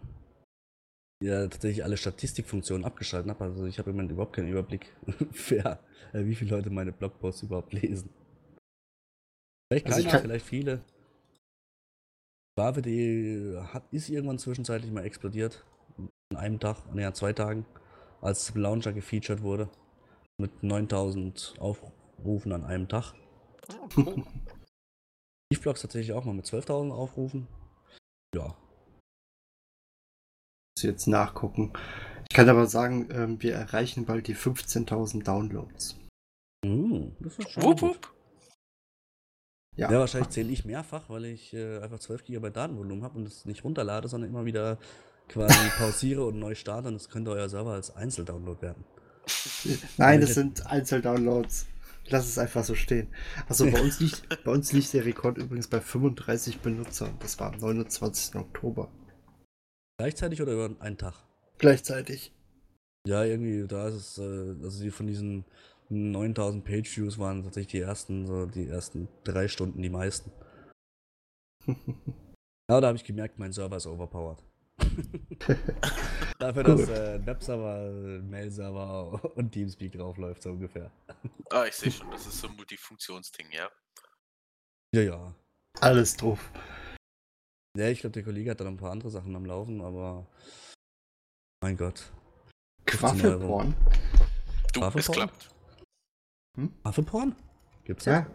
ja tatsächlich alle Statistikfunktionen abgeschaltet habe. Also ich habe im Moment überhaupt keinen Überblick, <laughs> wer, äh, wie viele Leute meine Blogposts überhaupt lesen. Vielleicht Also keiner, kann- vielleicht viele. Bave.de hat, ist irgendwann zwischenzeitlich mal explodiert. An einem Tag, ne, an zwei Tagen, als Launcher gefeatured wurde. Mit 9000 Aufrufen an einem Tag. <laughs> oh, cool. Eve-Blogs tatsächlich auch mal mit 12.000 Aufrufen. Ja. Muss jetzt nachgucken. Ich kann aber sagen, ähm, wir erreichen bald die 15.000 Downloads. Uh, das ist schon wupp, gut. wupp. Ja, Ja, wahrscheinlich zähle ich mehrfach, weil ich äh, einfach 12 GB Datenvolumen habe und es nicht runterlade, sondern immer wieder quasi <laughs> pausiere und neu starte und das könnte euer Server als Einzeldownload werden. <laughs> Nein, das sind Einzeldownloads. Lass es einfach so stehen. Also bei uns liegt, <laughs> bei uns liegt der Rekord übrigens bei 35 Benutzern. Das war am 29. Oktober. Gleichzeitig oder über einen Tag? Gleichzeitig. Ja, irgendwie, da ist es, äh, also die von diesen 9000 Page-Views waren tatsächlich die ersten, so die ersten drei Stunden die meisten. <laughs> Aber da habe ich gemerkt, mein Server ist overpowered. <laughs> Dafür, dass äh, ein Webserver, Mail-Server und Teamspeak draufläuft, so ungefähr. Ah, ich sehe schon, das ist so ein Multifunktionsding, ja. Ja, ja. Alles drauf. Ja, ich glaube, der Kollege hat da noch ein paar andere Sachen am Laufen, aber mein Gott. 15 Euro. Quaffelporn. Du, Waffe es bauen? Klappt. Affeporn? Gibt's das? Ja.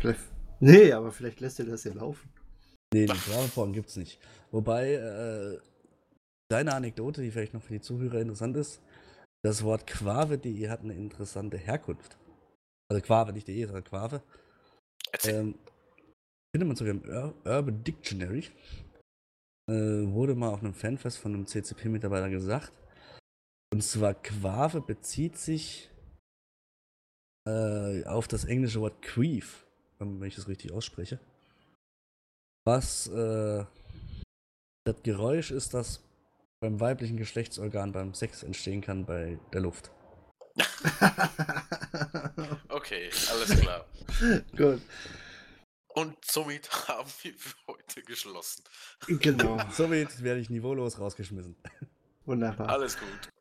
Vielleicht, nee, aber vielleicht lässt ihr das hier laufen. Nee, die Affeporn gibt's nicht. Wobei, äh, deine Anekdote, die vielleicht noch für die Zuhörer interessant ist, das Wort Quave.de hat eine interessante Herkunft. Also Quave, nicht de, sondern Quave. Ähm, findet man sogar im Ur Urban Dictionary. Äh, wurde mal auf einem Fanfest von einem CCP-Mitarbeiter gesagt. Und zwar Quave bezieht sich äh, auf das englische Wort Queef, wenn ich das richtig ausspreche. Was äh, das Geräusch ist, das beim weiblichen Geschlechtsorgan beim Sex entstehen kann bei der Luft. <laughs> Okay, alles klar. <laughs> Gut, Und somit <laughs> haben wir für heute geschlossen. genau. Somit werde ich niveaulos rausgeschmissen. Wunderbar. Alles gut.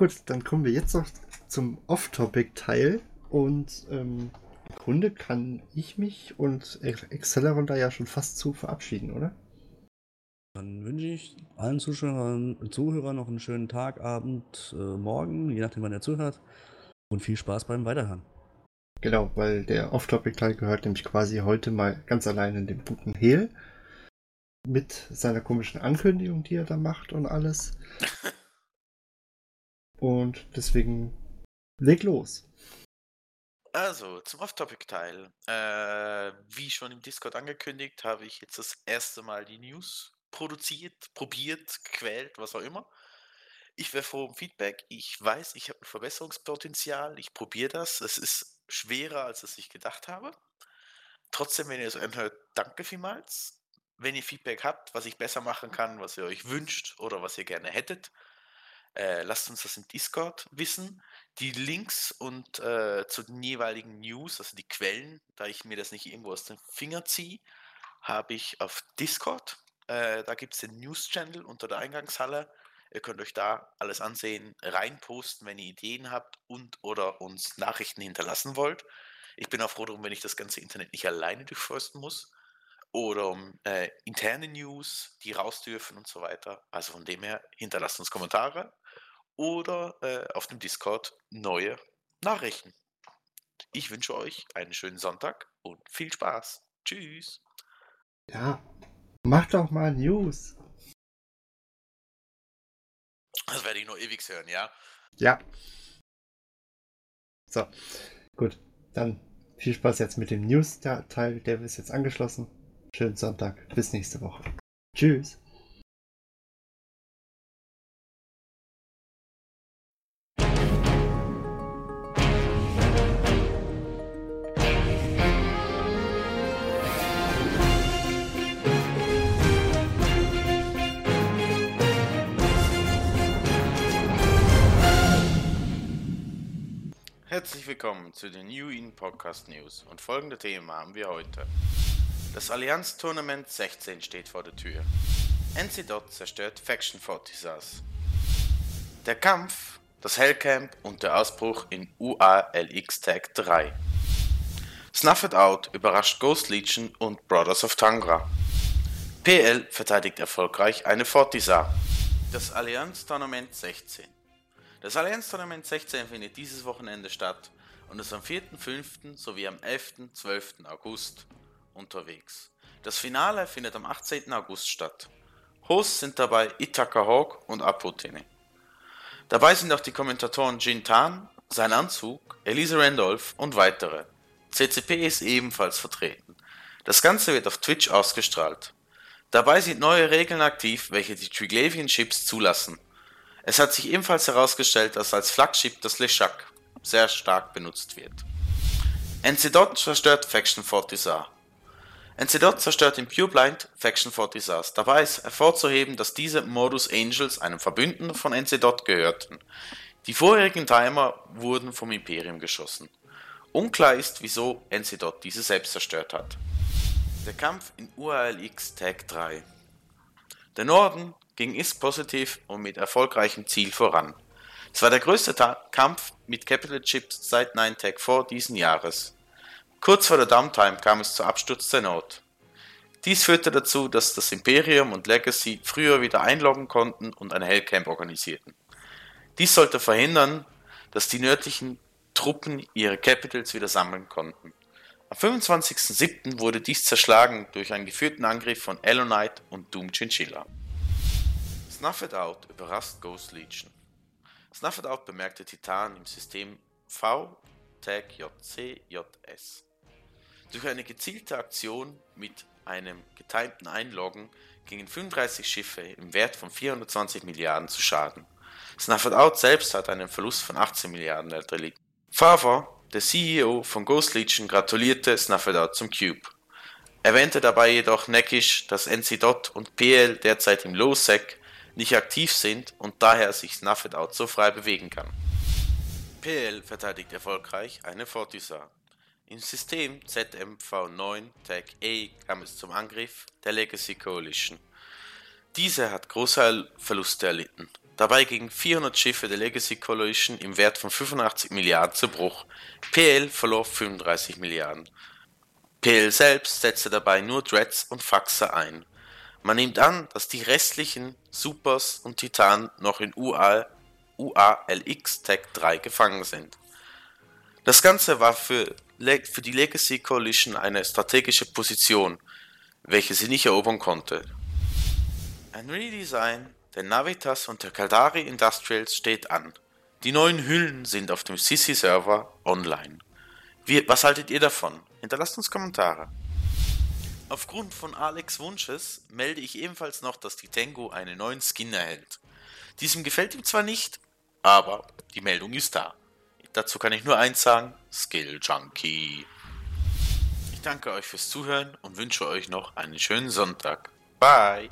Gut, dann kommen wir jetzt noch zum Off-Topic-Teil. Und ähm, im Grunde kann ich mich und Acceleron da ja schon fast zu verabschieden, oder? Dann wünsche ich allen Zuschauern und Zuhörern noch einen schönen Tag, Abend, äh, Morgen, je nachdem, wann ihr zuhört. Und viel Spaß beim Weiterhören. Genau, weil der Off-Topic-Teil gehört nämlich quasi heute mal ganz allein in den guten Hehl. Mit seiner komischen Ankündigung, die er da macht und alles. <laughs> Und deswegen leg los. Also, zum Off-Topic-Teil. Äh, wie schon im Discord angekündigt, habe ich jetzt das erste Mal die News produziert, probiert, gequält, was auch immer. Ich wäre froh um Feedback. Ich weiß, ich habe ein Verbesserungspotenzial. Ich probiere das. Es ist schwerer, als es ich gedacht habe. trotzdem, wenn ihr es anhört, danke vielmals. Wenn ihr Feedback habt, was ich besser machen kann, was ihr euch wünscht oder was ihr gerne hättet, äh, lasst uns das im Discord wissen. Die Links und äh, zu den jeweiligen News, also die Quellen, da ich mir das nicht irgendwo aus den Fingern ziehe, habe ich auf Discord. Äh, da gibt es den News-Channel unter der Eingangshalle. Ihr könnt euch da alles ansehen, reinposten, wenn ihr Ideen habt und oder uns Nachrichten hinterlassen wollt. Ich bin auch froh darum, wenn ich das ganze Internet nicht alleine durchforsten muss. Oder um äh, interne News, die raus dürfen und so weiter. Also von dem her, hinterlasst uns Kommentare oder äh, auf dem Discord neue Nachrichten. Ich wünsche euch einen schönen Sonntag und viel Spaß. Tschüss. Ja, mach doch mal News. Das werde ich nur ewig hören, ja? Ja. So, gut. Dann viel Spaß jetzt mit dem News-Teil. Der ist jetzt angeschlossen. Schönen Sonntag. Bis nächste Woche. Tschüss. Willkommen zu den New In Podcast News und folgende Themen haben wir heute. Das Allianz Tournament 16 steht vor der Tür. NC zerstört Faction Fortisas. Der Kampf, das Hellcamp und der Ausbruch in UALX Tag 3. Snuffed Out überrascht Ghost Legion und Brothers of Tangra. PL verteidigt erfolgreich eine Fortisa. Das Allianz Tournament 16 das Allianz-Tournament 16 findet dieses Wochenende statt und ist am 4.5. sowie am 11.12. August unterwegs. Das Finale findet am 18. August statt. Hosts sind dabei Itaka Hawk und Apotene. Dabei sind auch die Kommentatoren Jin Tan, sein Anzug, Elise Randolph und weitere. CCP ist ebenfalls vertreten. Das Ganze wird auf Twitch ausgestrahlt. Dabei sind neue Regeln aktiv, welche die Triglavian Chips zulassen. Es hat sich ebenfalls herausgestellt, dass als Flaggschiff das Leshak sehr stark benutzt wird. NC zerstört Faction 40 NC zerstört in Pure Blind Faction 40 Dabei ist hervorzuheben, dass diese Modus Angels einem Verbündeten von NC gehörten. Die vorherigen Timer wurden vom Imperium geschossen. Unklar ist, wieso NC diese selbst zerstört hat. Der Kampf in UALX Tag 3 Der Norden ging ist positiv und mit erfolgreichem Ziel voran. Es war der größte Ta Kampf mit Capital Chips seit 9tech vor diesen Jahres. Kurz vor der Downtime kam es zu Absturz der Not. Dies führte dazu, dass das Imperium und Legacy früher wieder einloggen konnten und ein Hellcamp organisierten. Dies sollte verhindern, dass die nördlichen Truppen ihre Capitals wieder sammeln konnten. Am 25.07. wurde dies zerschlagen durch einen geführten Angriff von Elonite und Doom Chinchilla. Snuffed Out überrascht Ghost Legion. Snuffed Out bemerkte Titan im System V Tag JCJS. Durch eine gezielte Aktion mit einem getimten Einloggen gingen 35 Schiffe im Wert von 420 Milliarden zu Schaden. Snuffed Out selbst hat einen Verlust von 18 Milliarden erlitten. Favor, der CEO von Ghost Legion, gratulierte Snuffed Out zum Cube. Erwähnte dabei jedoch neckisch, dass NC Dot und PL derzeit im Low Sec nicht aktiv sind und daher sich Snuffed Out so frei bewegen kann. PL verteidigt erfolgreich eine Fortisa. Im System ZMV9 Tag A kam es zum Angriff der Legacy Coalition. Diese hat große Verluste erlitten. Dabei gingen 400 Schiffe der Legacy Coalition im Wert von 85 Milliarden zu Bruch. PL verlor 35 Milliarden. PL selbst setzte dabei nur Dreads und Faxe ein. Man nimmt an, dass die restlichen Supers und Titanen noch in UA, UALX Tag 3 gefangen sind. Das Ganze war für, für die Legacy Coalition eine strategische Position, welche sie nicht erobern konnte. Ein Redesign der Navitas und der Caldari Industrials steht an. Die neuen Hüllen sind auf dem Sisi-Server online. Wie, was haltet ihr davon? Hinterlasst uns Kommentare. Aufgrund von Alex Wunsches melde ich ebenfalls noch, dass die Tango einen neuen Skin erhält. Diesem gefällt ihm zwar nicht, aber die Meldung ist da. Dazu kann ich nur eins sagen, Skill Junkie. Ich danke euch fürs Zuhören und wünsche euch noch einen schönen Sonntag. Bye!